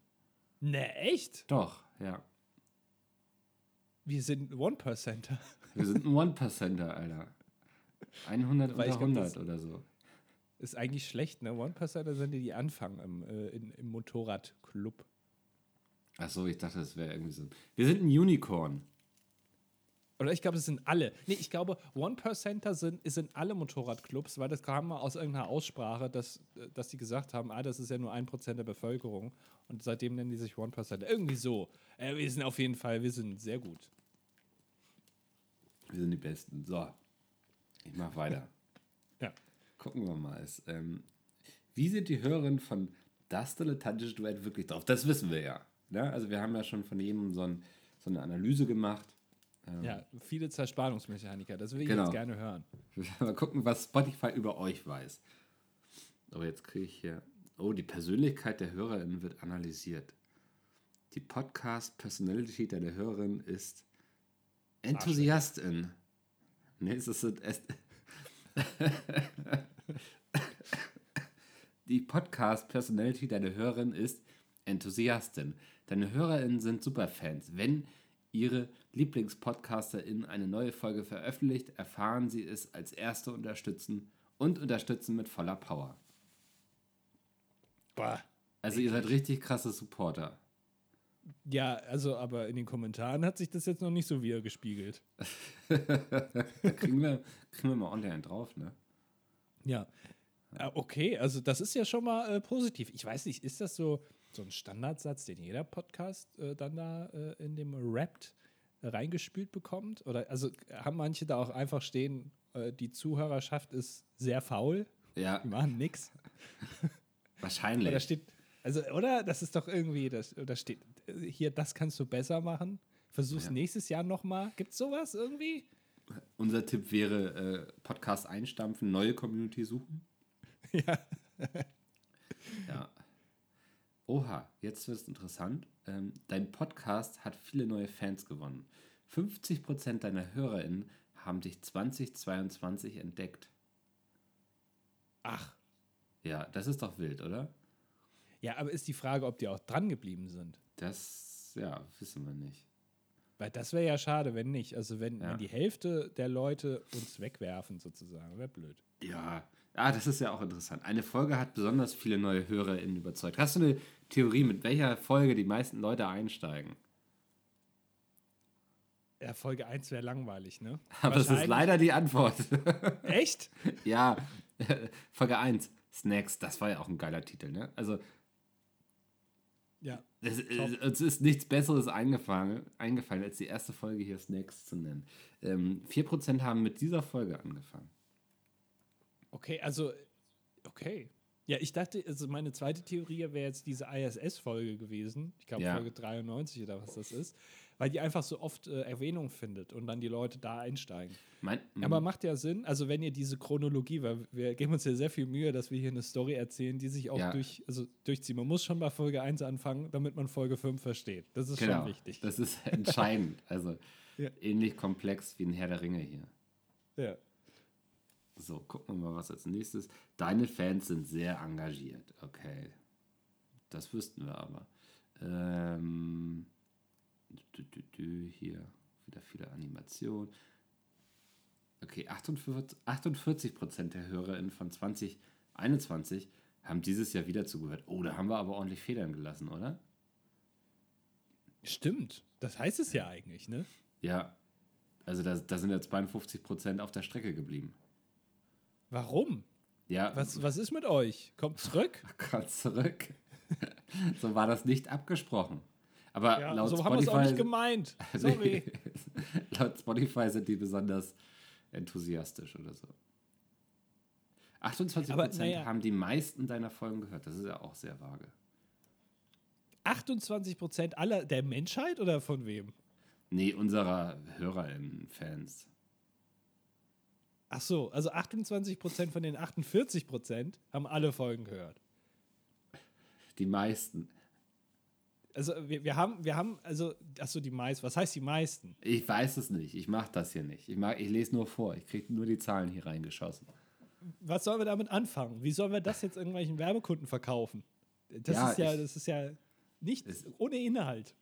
Ne, echt? Doch, ja. Wir sind One-Percenter. Wir sind ein One-Percenter, Alter. 100 Weil oder ich glaub, 100 das- oder so. Ist eigentlich schlecht, ne? One-Percenter sind die, die anfangen im, äh, in, im Motorradclub. Achso, ich dachte, das wäre irgendwie so. Wir sind ein Unicorn. Oder ich glaube, es sind alle. Nee, ich glaube, One-Percenter sind, sind alle Motorradclubs, weil das kam mal aus irgendeiner Aussprache, dass, dass die gesagt haben, ah, das ist ja nur ein Prozent der Bevölkerung. Und seitdem nennen die sich One-Percenter. Irgendwie so. Äh, wir sind auf jeden Fall, wir sind sehr gut. Wir sind die Besten. So, ich mach weiter. Ja. Gucken wir mal. Es, ähm, wie sind die Hörerinnen von das dilettantische Duett wirklich drauf? Das wissen wir ja. Ne? Also wir haben ja schon von jedem so, ein, so eine Analyse gemacht. Ja, viele Zerspannungsmechaniker, das will ich Genau. jetzt gerne hören. Mal gucken, was Spotify über euch weiß. Aber jetzt kriege ich hier. Oh, die Persönlichkeit der HörerInnen wird analysiert. Die Podcast-Personality der Hörerin ist Enthusiastin. Nee, es ist es. Die Podcast-Personality deiner Hörerin ist Enthusiastin. Deine HörerInnen sind Superfans. Wenn ihre Lieblingspodcasterin eine neue Folge veröffentlicht, erfahren sie es als erste unterstützen und unterstützen mit voller Power. Bah. Also ihr seid richtig krasse Supporter. Ja, also, aber in den Kommentaren hat sich das jetzt noch nicht so wieder gespiegelt. Kriegen wir, kriegen wir mal online drauf, ne? Ja. Ah, Okay, also das ist ja schon mal äh, positiv. Ich weiß nicht, ist das so, so ein Standardsatz, den jeder Podcast äh, dann da äh, in dem Rapt äh, reingespült bekommt? Oder also haben manche da auch einfach stehen, äh, die Zuhörerschaft ist sehr faul, Ja, die machen nix. Oder wahrscheinlich. steht, also, oder? Das ist doch irgendwie, das, da steht äh, hier, das kannst du besser machen. Versuch's Ja. nächstes Jahr nochmal. Gibt's sowas irgendwie? Unser Tipp wäre äh, Podcast einstampfen, neue Community suchen. ja. Ja. Oha, jetzt wird es interessant. Ähm, dein Podcast hat viele neue Fans gewonnen. 50% deiner HörerInnen haben dich 2022 entdeckt. Ach. Ja, das ist doch wild, oder? Ja, aber ist die Frage, ob die auch dran geblieben sind. Das, ja, wissen wir nicht. Weil das wäre ja schade, wenn nicht. Also wenn, Ja. wenn die Hälfte der Leute uns wegwerfen, sozusagen, wäre blöd. Ja, ah, das ist ja auch interessant. Eine Folge hat besonders viele neue HörerInnen überzeugt. Hast du eine Theorie, mit welcher Folge die meisten Leute einsteigen? Ja, Folge 1 wäre langweilig, ne? Aber es ist leider die Antwort. Echt? ja, Folge 1, Snacks, das war ja auch ein geiler Titel, ne? Also, Ja. es, es, uns ist nichts Besseres eingefallen, eingefallen, als die erste Folge hier Snacks zu nennen. Ähm, 4% haben mit dieser Folge angefangen. Okay, also, okay. Ja, ich dachte, also meine zweite Theorie wäre jetzt diese ISS-Folge gewesen. Ich glaube, Ja. Folge 93 oder was das ist. Weil die einfach so oft äh, Erwähnung findet und dann die Leute da einsteigen. Mein, Aber macht ja Sinn, also wenn ihr diese Chronologie, weil wir geben uns ja sehr viel Mühe, dass wir hier eine Story erzählen, die sich auch Ja. durch, also durchzieht. Man muss schon bei Folge 1 anfangen, damit man Folge 5 versteht. Das ist genau, schon wichtig. das ist entscheidend. Also, Ja. ähnlich komplex wie ein Herr der Ringe hier. Ja. So, gucken wir mal, was als nächstes. Deine Fans sind sehr engagiert. Okay. Das wüssten wir aber. Ähm, hier wieder viele Animationen. Okay, 48, 48 Prozent der HörerInnen von 2021 haben dieses Jahr wieder zugehört. Oh, da haben wir aber ordentlich Federn gelassen, oder? Stimmt. Das heißt es ja eigentlich, ne? Ja. Also da, da sind ja 52 Prozent auf der Strecke geblieben. Warum? Ja, Was, was ist mit euch? Kommt zurück? Kommt zurück. so war das nicht abgesprochen. Aber Ja, laut, so haben wir es auch nicht Spotify, gemeint. Sorry. laut Spotify sind die besonders enthusiastisch oder so. 28% Aber, naja. haben die meisten deiner Folgen gehört. Das ist ja auch sehr vage. 28 Prozent aller der Menschheit oder von wem? Nee, unserer HörerInnen, Fans. Ach so, also 28 Prozent von den 48 Prozent haben alle Folgen gehört. Die meisten. Also wir, wir haben, wir haben, also, achso, die meisten. Was heißt die meisten? Ich weiß es nicht. Ich mache das hier nicht. Ich, mag, ich lese nur vor. Ich kriege nur die Zahlen hier reingeschossen. Was sollen wir damit anfangen? Wie sollen wir das jetzt irgendwelchen Werbekunden verkaufen? Das Ja, ist ja, ich- das ist ja nicht ohne Inhalt.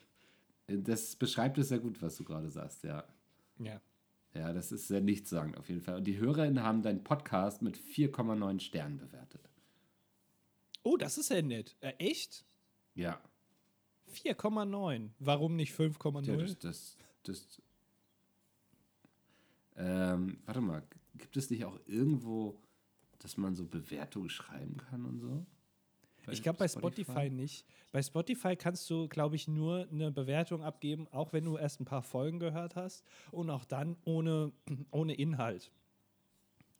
Das beschreibt es sehr gut, was du gerade sagst, ja. Ja. Ja, das ist sehr nichtssagend auf jeden Fall. Und die Hörerinnen haben deinen Podcast mit 4,9 Sternen bewertet. Oh, das ist ja nett. Äh, echt? Ja. 4,9. Warum nicht ja 5,0? das, das, das ähm, warte mal, gibt es nicht auch irgendwo, dass man so Bewertungen schreiben kann und so? Ich glaube bei Spotify? nicht. Bei Spotify kannst du, glaube ich, nur eine Bewertung abgeben, auch wenn du erst ein paar Folgen gehört hast und auch dann ohne, ohne Inhalt.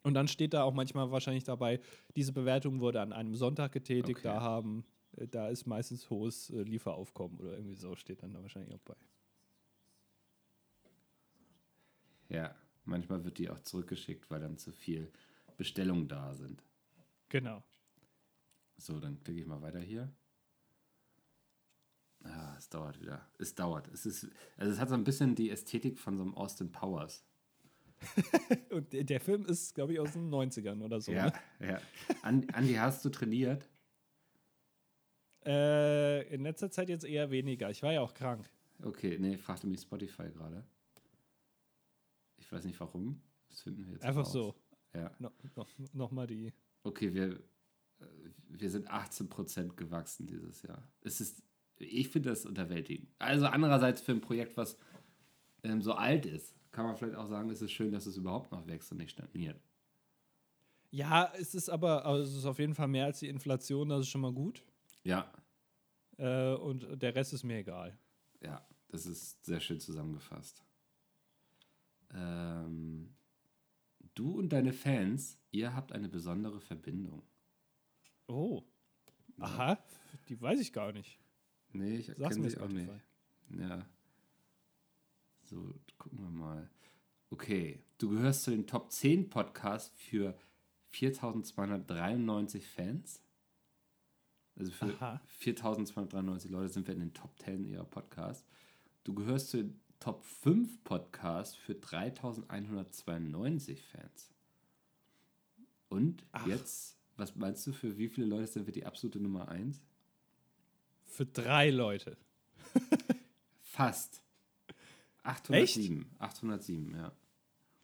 Und dann steht da auch manchmal wahrscheinlich dabei, diese Bewertung wurde an einem Sonntag getätigt, Okay. da haben, äh, da ist meistens hohes äh, Lieferaufkommen oder irgendwie so steht dann da wahrscheinlich auch bei. Ja, manchmal wird die auch zurückgeschickt, weil dann zu viel Bestellungen da sind. Genau. So, dann klicke ich mal weiter hier. Ah, es dauert wieder. Es dauert. Es ist, also es hat so ein bisschen die Ästhetik von so einem Austin Powers. Und der, Film ist, glaube ich, aus den 90ern oder so. Ja, Ne? ja. An, Andi, hast du trainiert? Äh, in letzter Zeit jetzt eher weniger. Ich war ja auch krank. Okay, nee, fragte mich Spotify gerade. Ich weiß nicht warum. Das finden wir jetzt Einfach raus. so. Ja. No, no, Nochmal die. Okay, wir, wir sind 18% gewachsen dieses Jahr. Es ist, ich finde das unterwältigend. Also andererseits für ein Projekt, was ähm, so alt ist, kann man vielleicht auch sagen, es ist schön, dass es überhaupt noch wächst und nicht stagniert. Ja, es ist aber, also es ist auf jeden Fall mehr als die Inflation, das ist schon mal gut. Ja, Äh, und der Rest ist mir egal. ja, das ist sehr schön zusammengefasst. Ähm, du und deine Fans, ihr habt eine besondere Verbindung. Oh. Aha, die weiß ich gar nicht. Nee, ich kenne sie auch nicht. Ja. So, gucken wir mal. Okay, du gehörst zu den Top 10 Podcasts für 4293 Fans. Also für Aha. 4293 Leute sind wir in den Top 10 ihrer Podcasts. Du gehörst zu den Top 5 Podcasts für 3192 Fans. Und Ach. jetzt, was meinst du, für wie viele Leute sind wir die absolute Nummer 1? Für drei Leute. Fast. 807. 807, ja.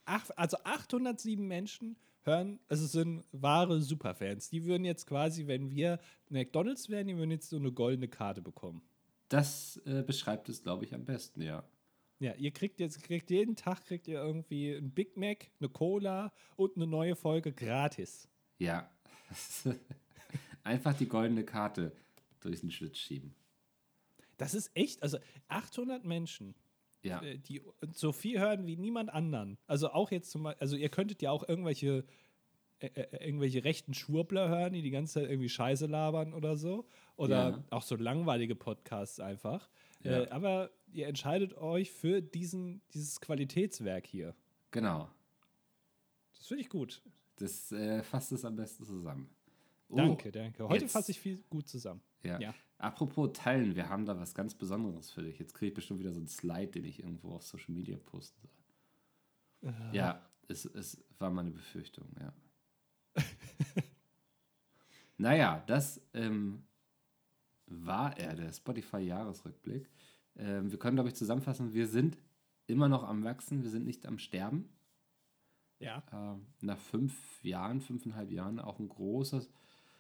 Ach, also 807 Menschen hören, also es sind wahre Superfans. Die würden jetzt quasi, wenn wir McDonalds wären, die würden jetzt so eine goldene Karte bekommen. Das äh, beschreibt es, glaube ich, am besten, ja. Ja, ihr kriegt jetzt, kriegt jeden Tag kriegt ihr irgendwie ein Big Mac, eine Cola und eine neue Folge gratis. Ja. Einfach die goldene Karte durch den Schlitz schieben. Das ist echt, also 800 Menschen, Ja. äh, die so viel hören wie niemand anderen. Also auch jetzt zum Beispiel, also ihr könntet ja auch irgendwelche, äh, äh, irgendwelche rechten Schwurbler hören, die die ganze Zeit irgendwie Scheiße labern oder so. Oder Ja. auch so langweilige Podcasts einfach. Ja. Äh, aber ihr entscheidet euch für diesen, dieses Qualitätswerk hier. Genau. Das finde ich gut. Das äh, fasst es am besten zusammen. Oh, Danke, danke. Heute jetzt- fasse ich viel gut zusammen. Ja. Ja. Apropos teilen, wir haben da was ganz Besonderes für dich. Jetzt kriege ich bestimmt wieder so einen Slide, den ich irgendwo auf Social Media posten soll. Ja, es, es war meine Befürchtung, ja. naja, das ähm, war er, der Spotify-Jahresrückblick. Ähm, wir können, glaube ich, zusammenfassen, wir sind immer noch am Wachsen, wir sind nicht am Sterben. Ja. Ähm, nach fünf Jahren, fünfeinhalb Jahren auch ein großes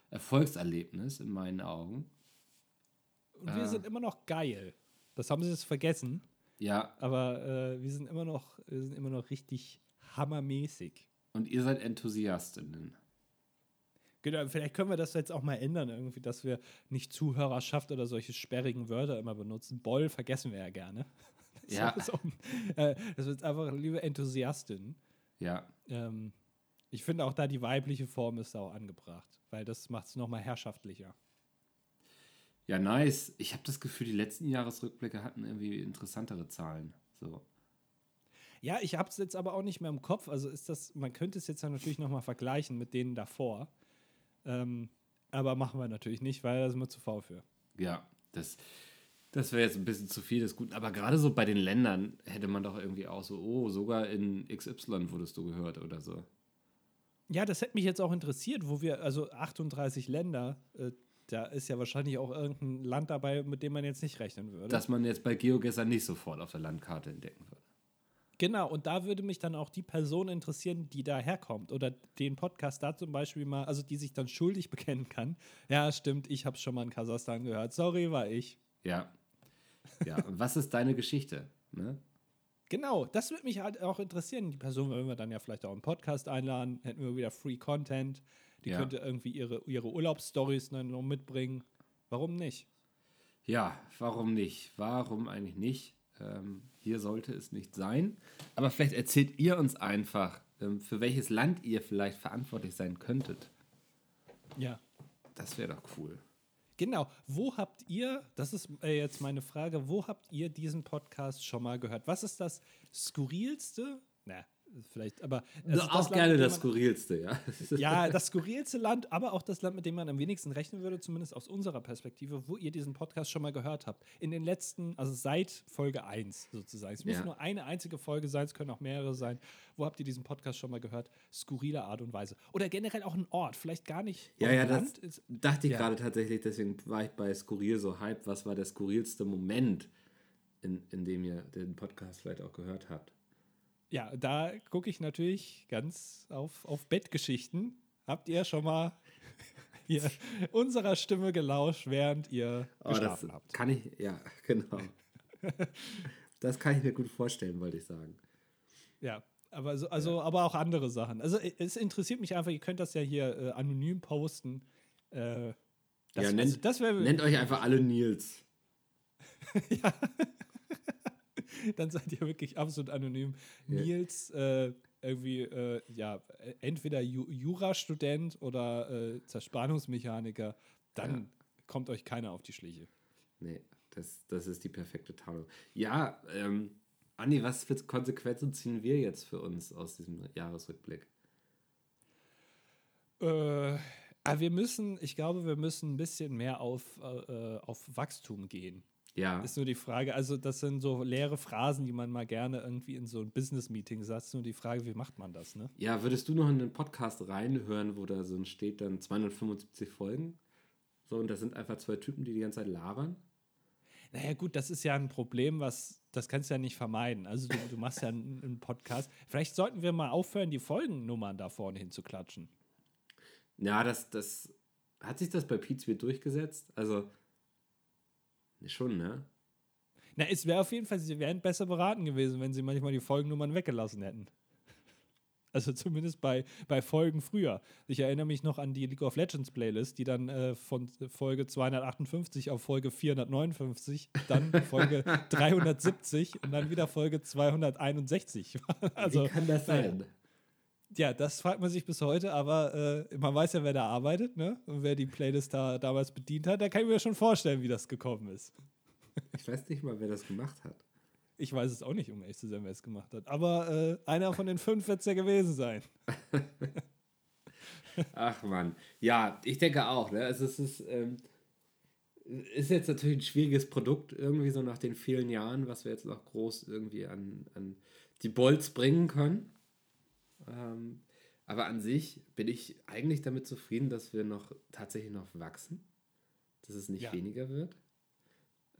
Erfolgserlebnis in meinen Augen. Und wir Äh. sind immer noch geil. Das haben sie jetzt vergessen. Ja, Aber äh, wir sind immer noch, wir sind immer noch richtig hammermäßig. und ihr seid Enthusiastinnen. Genau, vielleicht können wir das jetzt auch mal ändern, irgendwie, dass wir nicht Zuhörerschaft oder solche sperrigen Wörter immer benutzen. Boll vergessen wir ja gerne. Das Ja. ist so, äh, das wird einfach liebe Enthusiastin. Ja, Ähm, ich finde auch da die weibliche Form ist auch angebracht, weil das macht es nochmal herrschaftlicher. Ja, nice. Ich habe das Gefühl, die letzten Jahresrückblicke hatten irgendwie interessantere Zahlen. So. Ja, ich habe es jetzt aber auch nicht mehr im Kopf. Also ist das, man könnte es jetzt ja natürlich nochmal vergleichen mit denen davor. Ähm, aber machen wir natürlich nicht, weil da sind wir zu faul für. Ja, das, Das wäre jetzt ein bisschen zu viel des Guten. Aber gerade so bei den Ländern hätte man doch irgendwie auch so, oh, sogar in XY wurdest du gehört oder so. Ja, das hätte mich jetzt auch interessiert, wo wir, also 38 Länder, äh, da ist ja wahrscheinlich auch irgendein Land dabei, mit dem man jetzt nicht rechnen würde. Dass man jetzt bei GeoGuessr nicht sofort auf der Landkarte entdecken würde. Genau, und da würde mich dann auch die Person interessieren, die da herkommt oder den Podcast da zum Beispiel mal, also die sich dann schuldig bekennen kann. Ja, stimmt, ich habe es schon mal in Kasachstan gehört. Sorry, war ich. Ja. Ja, und was ist deine Geschichte? Ne? Genau, das würde mich halt auch interessieren. Die Person würden wir dann ja vielleicht auch einen Podcast einladen, hätten wir wieder Free Content. Die Ja. könnte irgendwie ihre, ihre Urlaubsstories dann noch mitbringen. Warum nicht? Ja, warum nicht? Warum eigentlich nicht? Ähm, hier sollte es nicht sein. Aber vielleicht erzählt ihr uns einfach, ähm, für welches Land ihr vielleicht verantwortlich sein könntet. Ja. Das wäre doch cool. Genau. Wo habt ihr, das ist äh, jetzt meine Frage, wo habt ihr diesen Podcast schon mal gehört? Was ist das skurrilste? Na, vielleicht, aber. ist auch Land, gerne dem das man- Skurrilste, ja. Ja, das skurrilste Land, aber auch das Land, mit dem man am wenigsten rechnen würde, zumindest aus unserer Perspektive, wo ihr diesen Podcast schon mal gehört habt. In den letzten, also seit Folge 1 sozusagen. Es muss Ja. nur eine einzige Folge sein, es können auch mehrere sein. Wo habt ihr diesen Podcast schon mal gehört? Skurrile Art und Weise. Oder generell auch ein Ort, vielleicht gar nicht. Ja, ja, das Land ist, dachte ich Ja. gerade tatsächlich, deswegen war ich bei Skurril so hyped. Was war der skurrilste Moment, in, in dem ihr den Podcast vielleicht auch gehört habt? Ja, da gucke ich natürlich ganz auf, auf Bettgeschichten. Habt ihr schon mal hier unserer Stimme gelauscht, während ihr Oh, das geschlafen habt? kann ich, ja, genau. das kann ich mir gut vorstellen, wollte ich sagen. Ja, aber, so, also, aber auch andere Sachen. Also es interessiert mich einfach, ihr könnt das ja hier äh, anonym posten. Äh, das, ja, also, nennt, das wäre nennt euch einfach alle Nils. dann seid ihr wirklich absolut anonym. Ja. Nils, äh, irgendwie, äh, ja, äh, entweder Ju Jurastudent oder äh, Zerspannungsmechaniker, dann Ja. kommt euch keiner auf die Schliche. Nee, das, das ist die perfekte Tarnung. Ja, ähm, Andi, was für Konsequenzen ziehen wir jetzt für uns aus diesem Jahresrückblick? Äh, aber wir müssen, ich glaube, wir müssen ein bisschen mehr auf, äh, auf Wachstum gehen. Ja, Ist nur die Frage, also das sind so leere Phrasen, die man mal gerne irgendwie in so ein Business-Meeting sagt. Nur die Frage, wie macht man das, ne? ja, würdest du noch in den Podcast reinhören, wo da so steht dann 275 Folgen? So, und das sind einfach zwei Typen, die die ganze Zeit labern? Naja, gut, das ist ja ein Problem, was, das kannst du ja nicht vermeiden. Also du, du machst ja einen, einen Podcast. Vielleicht sollten wir mal aufhören, die Folgennummern da vorne hinzuklatschen. Ja, das, das, hat sich das bei Pizza durchgesetzt? Also, schon, ne? Na, es wäre auf jeden Fall, sie wären besser beraten gewesen, wenn sie manchmal die Folgennummern weggelassen hätten. Also zumindest bei, bei Folgen früher. Ich erinnere mich noch an die League of Legends Playlist, die dann äh, von Folge 258 auf Folge 459, dann Folge 370 und dann wieder Folge 261 war. Also, Wie kann das sein? Ja, das fragt man sich bis heute, aber äh, man weiß ja, wer da arbeitet, ne? Und wer die Playlist da damals bedient hat, da kann ich mir schon vorstellen, wie das gekommen ist. Ich weiß nicht mal, wer das gemacht hat. Ich weiß es auch nicht, um ehrlich zu sein, wer es gemacht hat. Aber äh, einer von den fünf wird es ja gewesen sein. Ach man, ja, ich denke auch. Ne? Also es ist, ähm, ist jetzt natürlich ein schwieriges Produkt, irgendwie so nach den vielen Jahren, was wir jetzt noch groß irgendwie an, an die Bolts bringen können. Ähm, aber an sich bin ich eigentlich damit zufrieden, dass wir noch tatsächlich noch wachsen, dass es nicht Ja. weniger wird.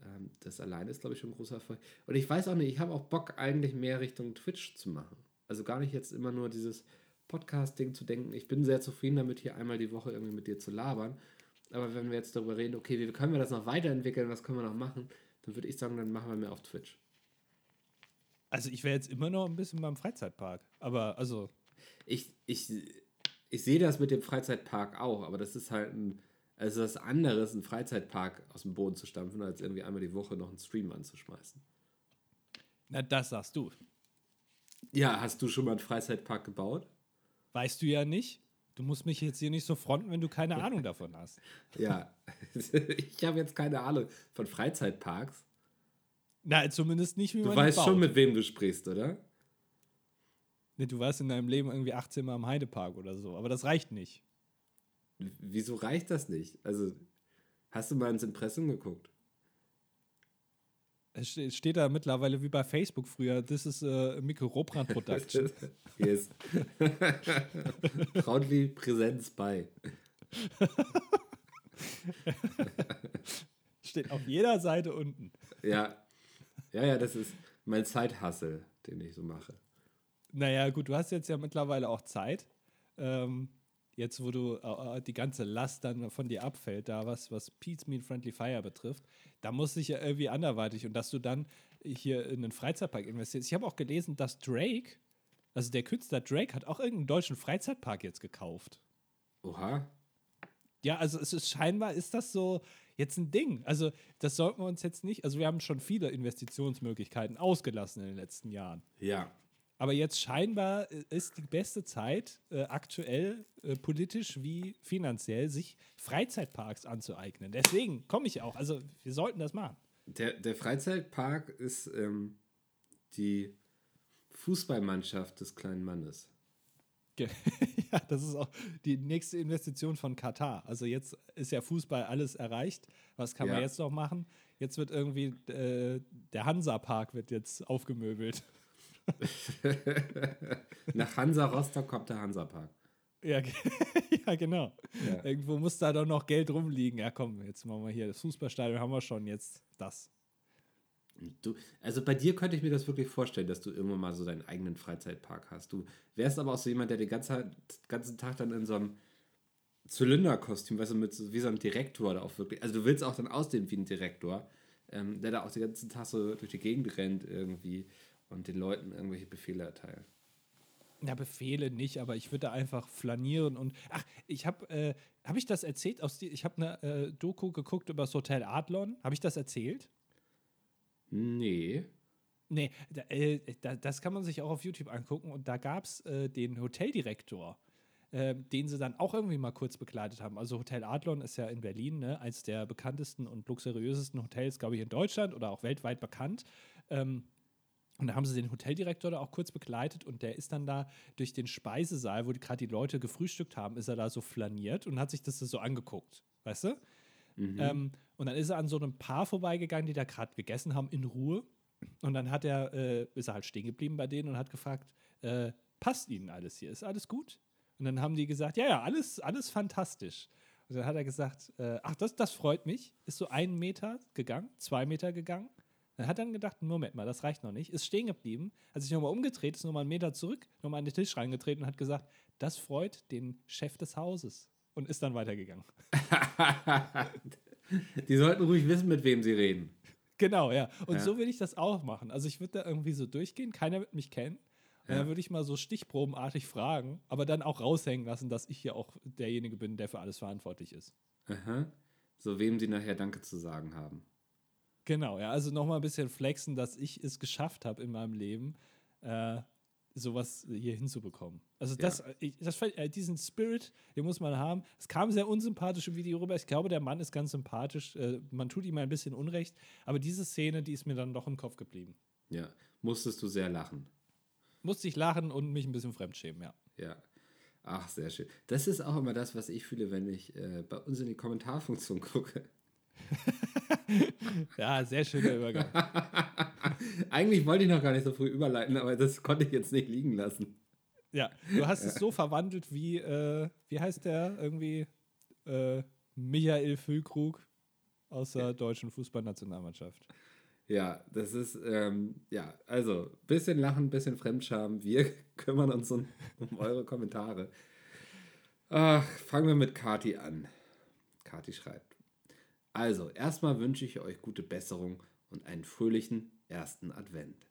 Ähm, das alleine ist, glaube ich, schon ein großer Erfolg. Und ich weiß auch nicht, ich habe auch Bock, eigentlich mehr Richtung Twitch zu machen. Also gar nicht jetzt immer nur dieses Podcasting zu denken. Ich bin sehr zufrieden damit, hier einmal die Woche irgendwie mit dir zu labern. Aber wenn wir jetzt darüber reden, okay, wie können wir das noch weiterentwickeln, was können wir noch machen, dann würde ich sagen, dann machen wir mehr auf Twitch. Also ich wäre jetzt immer noch ein bisschen beim Freizeitpark. Aber also, Ich, ich, ich sehe das mit dem Freizeitpark auch, aber das ist halt ein, also das andere ist, einen Freizeitpark aus dem Boden zu stampfen, als irgendwie einmal die Woche noch einen Stream anzuschmeißen. na das sagst du. Ja, hast du schon mal einen Freizeitpark gebaut? Weißt du ja nicht. Du musst mich jetzt hier nicht so fronten, wenn du keine Ahnung davon hast. Ja, ich habe jetzt keine Ahnung von Freizeitparks. Na, zumindest nicht, wie Du man weißt die baut. schon, mit wem du sprichst, oder? Nee, du warst in deinem Leben irgendwie 18 Mal im Heidepark oder so. Aber das reicht nicht. Wieso reicht das nicht? Also, hast du mal ins Impressum geguckt? Es ste- steht da mittlerweile wie bei Facebook früher, this is a Mikro Robrand Production. yes. Proudly Präsenz bei. steht auf jeder Seite unten. Ja. Ja, ja, das ist mein Zeithassel, den ich so mache. Naja, gut, du hast jetzt ja mittlerweile auch Zeit. Ähm, jetzt, wo du äh, die ganze Last dann von dir abfällt, da was, was Pete's Mean Friendly Fire betrifft, da muss ich ja irgendwie anderweitig und dass du dann hier in einen Freizeitpark investierst. Ich habe auch gelesen, dass Drake, also der Künstler Drake, hat auch irgendeinen deutschen Freizeitpark jetzt gekauft. Oha. Ja, also es ist scheinbar ist das so jetzt ein Ding. Also das sollten wir uns jetzt nicht, also wir haben schon viele Investitionsmöglichkeiten ausgelassen in den letzten Jahren. Ja. Aber jetzt scheinbar äh, ist die beste Zeit, äh, aktuell äh, politisch wie finanziell, sich Freizeitparks anzueignen. Deswegen komme ich auch. Also wir sollten das machen. Der, der Freizeitpark ist ähm, die Fußballmannschaft des kleinen Mannes. Ja, das ist auch die nächste Investition von Katar. Also jetzt ist ja Fußball alles erreicht. Was kann man Ja. jetzt noch machen? Jetzt wird irgendwie äh, der Hansa-Park wird jetzt aufgemöbelt. Nach Hansa Rostock kommt der Hansa-Park. Ja, ja genau. Ja. Irgendwo muss da doch noch Geld rumliegen. Ja, komm, jetzt machen wir hier das Fußballstadion, haben wir schon jetzt das. Du, also bei dir könnte ich mir das wirklich vorstellen, dass du irgendwann mal so deinen eigenen Freizeitpark hast. Du wärst aber auch so jemand, der den ganzen, ganzen Tag dann in so einem Zylinderkostüm, weißt du, mit so, wie so einem Direktor da auch wirklich. Also du willst auch dann aussehen wie ein Direktor, ähm, der da auch den ganzen Tag so durch die Gegend rennt irgendwie und den Leuten irgendwelche Befehle erteilt. Ja, Befehle nicht, aber ich würde da einfach flanieren und ach, ich habe äh, habe ich das erzählt aus die, ich habe eine äh, Doku geguckt über das Hotel Adlon. Habe ich das erzählt? Nee. Nee, da, äh, da, das kann man sich auch auf YouTube angucken und da gab es äh, den Hoteldirektor, äh, den sie dann auch irgendwie mal kurz begleitet haben. Also Hotel Adlon ist ja in Berlin, ne, eines der bekanntesten und luxuriösesten Hotels, glaube ich, in Deutschland oder auch weltweit bekannt. Ähm, und da haben sie den Hoteldirektor da auch kurz begleitet und der ist dann da durch den Speisesaal, wo gerade die Leute gefrühstückt haben, ist er da so flaniert und hat sich das so angeguckt, weißt du? Ähm, und dann ist er an so einem Paar vorbeigegangen, die da gerade gegessen haben, in Ruhe. Und dann hat er, äh, ist er halt stehen geblieben bei denen und hat gefragt, äh, passt Ihnen alles hier? Ist alles gut? Und dann haben die gesagt, ja, ja, alles, alles fantastisch. Und dann hat er gesagt, äh, ach, das, das freut mich. Ist so einen Meter gegangen, zwei Meter gegangen. Dann hat er dann gedacht, Moment mal, das reicht noch nicht. Ist stehen geblieben, hat sich nochmal umgedreht, ist nochmal einen Meter zurück, nochmal an den Tisch reingetreten und hat gesagt, das freut den Chef des Hauses. Und ist dann weitergegangen. Die sollten ruhig wissen, mit wem sie reden. Genau, ja. Und Ja. so will ich das auch machen. Also ich würde da irgendwie so durchgehen, keiner wird mich kennen. Und Ja. dann würde ich mal so stichprobenartig fragen, aber dann auch raushängen lassen, dass ich ja auch derjenige bin, der für alles verantwortlich ist. Aha. So wem sie nachher Danke zu sagen haben. Genau, ja. Also nochmal ein bisschen flexen, dass ich es geschafft habe in meinem Leben, äh, sowas hier hinzubekommen. Also das, ich, das, äh, diesen Spirit, den muss man haben. Es kam sehr unsympathisch im Video rüber. Ich glaube, der Mann ist ganz sympathisch. Äh, man tut ihm ein bisschen Unrecht. Aber diese Szene, die ist mir dann doch im Kopf geblieben. Ja. Musstest du sehr lachen. Musste ich lachen und mich ein bisschen fremdschämen, ja. Ja. Ach, sehr schön. Das ist auch immer das, was ich fühle, wenn ich äh, bei uns in die Kommentarfunktion gucke. Ja, sehr schöner Übergang. Eigentlich wollte ich noch gar nicht so früh überleiten, aber das konnte ich jetzt nicht liegen lassen. Ja, du hast es so verwandelt wie, äh, wie heißt der irgendwie? Äh, Michael Füllkrug aus der deutschen Fußballnationalmannschaft. Ja, das ist, ähm, ja, also, bisschen Lachen, bisschen Fremdscham. Wir kümmern uns um, um eure Kommentare. Ach, fangen wir mit Kati an. Kati schreibt. Also, erstmal wünsche ich euch gute Besserung und einen fröhlichen ersten Advent.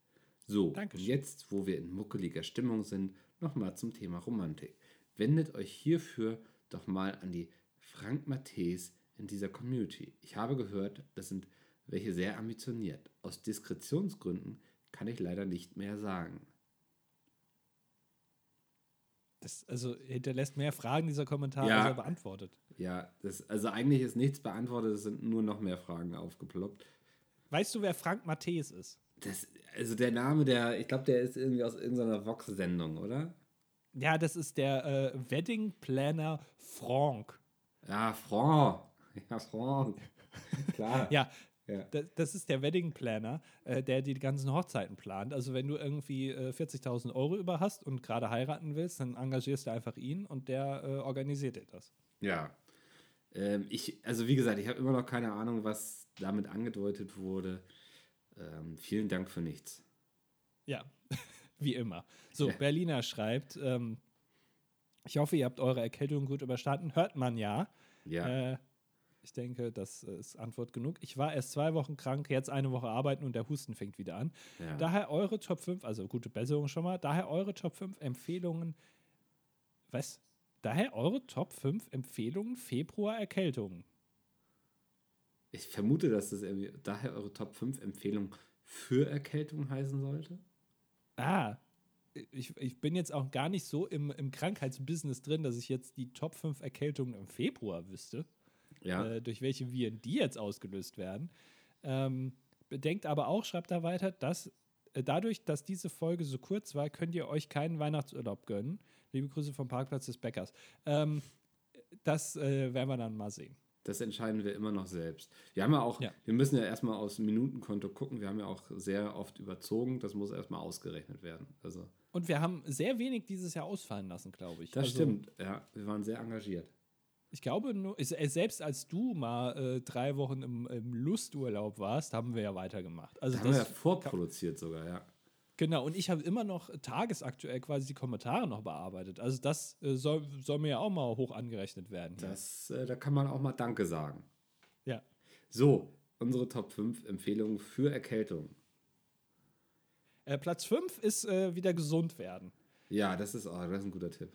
So, und Dankeschön. jetzt, wo wir in muckeliger Stimmung sind, nochmal zum Thema Romantik. Wendet euch hierfür doch mal an die Frank Matthäus in dieser Community. Ich habe gehört, das sind welche sehr ambitioniert. Aus Diskretionsgründen kann ich leider nicht mehr sagen. Das also hinterlässt mehr Fragen dieser Kommentar, Ja. als er beantwortet. Ja, das, also eigentlich ist nichts beantwortet, es sind nur noch mehr Fragen aufgeploppt. Weißt du, wer Frank Matthäus ist? Das, also der Name, der, ich glaube, der ist irgendwie aus irgendeiner Vox-Sendung, oder? Ja, das ist der äh, Wedding Planner Frank. Ja, Franck. Ja, Franck. Klar. Ja, Ja. Das, ist der Wedding Planner, äh, der die ganzen Hochzeiten plant. Also wenn du irgendwie äh, 40.000 Euro über hast und gerade heiraten willst, dann engagierst du einfach ihn und der äh, organisiert dir das. Ja. Ähm, ich, also wie gesagt, ich habe immer noch keine Ahnung, was damit angedeutet wurde. Ähm, vielen Dank für nichts. Ja, wie immer. So. Berliner schreibt, ähm, ich hoffe, ihr habt eure Erkältung gut überstanden. Hört man ja. Ja. Äh, ich denke, das ist Antwort genug. Ich war erst zwei Wochen krank, jetzt eine Woche arbeiten und der Husten fängt wieder an. ja. Daher eure Top 5, also gute Besserung schon mal, daher eure Top 5 Empfehlungen. Was? Daher eure Top 5 Empfehlungen Februar Erkältungen. Ich vermute, dass das daher eure Top 5 Empfehlung für Erkältung heißen sollte. Ah, ich, ich bin jetzt auch gar nicht so im, im Krankheitsbusiness drin, dass ich jetzt die Top 5 Erkältungen im Februar wüsste, Ja. äh, durch welche Viren die jetzt ausgelöst werden. Ähm, bedenkt aber auch, schreibt er weiter, dass äh, dadurch, dass diese Folge so kurz war, könnt ihr euch keinen Weihnachtsurlaub gönnen. Liebe Grüße vom Parkplatz des Bäckers. Ähm, das äh, werden wir dann mal sehen. Das entscheiden wir immer noch selbst. Wir haben ja auch, Ja. wir müssen ja erstmal aus dem Minutenkonto gucken. Wir haben ja auch sehr oft überzogen. Das muss erstmal ausgerechnet werden. Also, Und wir haben sehr wenig dieses Jahr ausfallen lassen, glaube ich. das Also, stimmt. Ja, wir waren sehr engagiert. Ich glaube, nur, selbst als du mal äh, drei Wochen im, im Lusturlaub warst, haben wir ja weitergemacht. Also Da haben wir ja das, vorproduziert sogar, ja. Genau, und ich habe immer noch tagesaktuell quasi die Kommentare noch bearbeitet. Also das äh, soll, soll mir ja auch mal hoch angerechnet werden. Das, äh, da kann man auch mal Danke sagen. Ja. So, unsere Top 5 Empfehlungen für Erkältung. Äh, Platz 5 ist äh, wieder gesund werden. Ja, das ist, auch, das ist ein guter Tipp.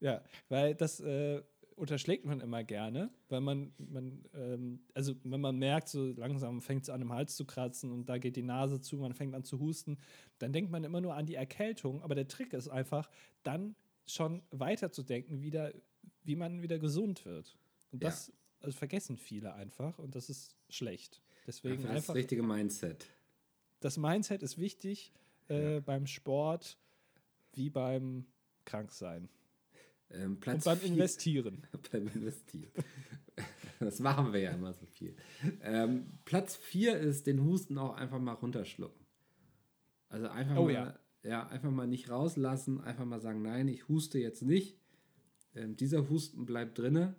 Ja, weil das äh, unterschlägt man immer gerne, weil man, man ähm, also wenn man merkt, so langsam fängt es an im Hals zu kratzen und da geht die Nase zu, man fängt an zu husten, dann denkt man immer nur an die Erkältung. Aber der Trick ist einfach, dann schon weiterzudenken, wieder, wie man wieder gesund wird. Und Ja. das also vergessen viele einfach und das ist schlecht. Deswegen Einfach das einfach, richtige Mindset. das Mindset ist wichtig äh, beim Sport wie beim Kranksein. Ähm, Und Platz beim vier- Investieren. beim Investieren. Das machen wir ja immer so viel. Ähm, Platz 4 ist den Husten auch einfach mal runterschlucken. Also einfach Oh mal, ja. ja. einfach mal nicht rauslassen, einfach mal sagen, nein, ich huste jetzt nicht. Ähm, dieser Husten bleibt drinne.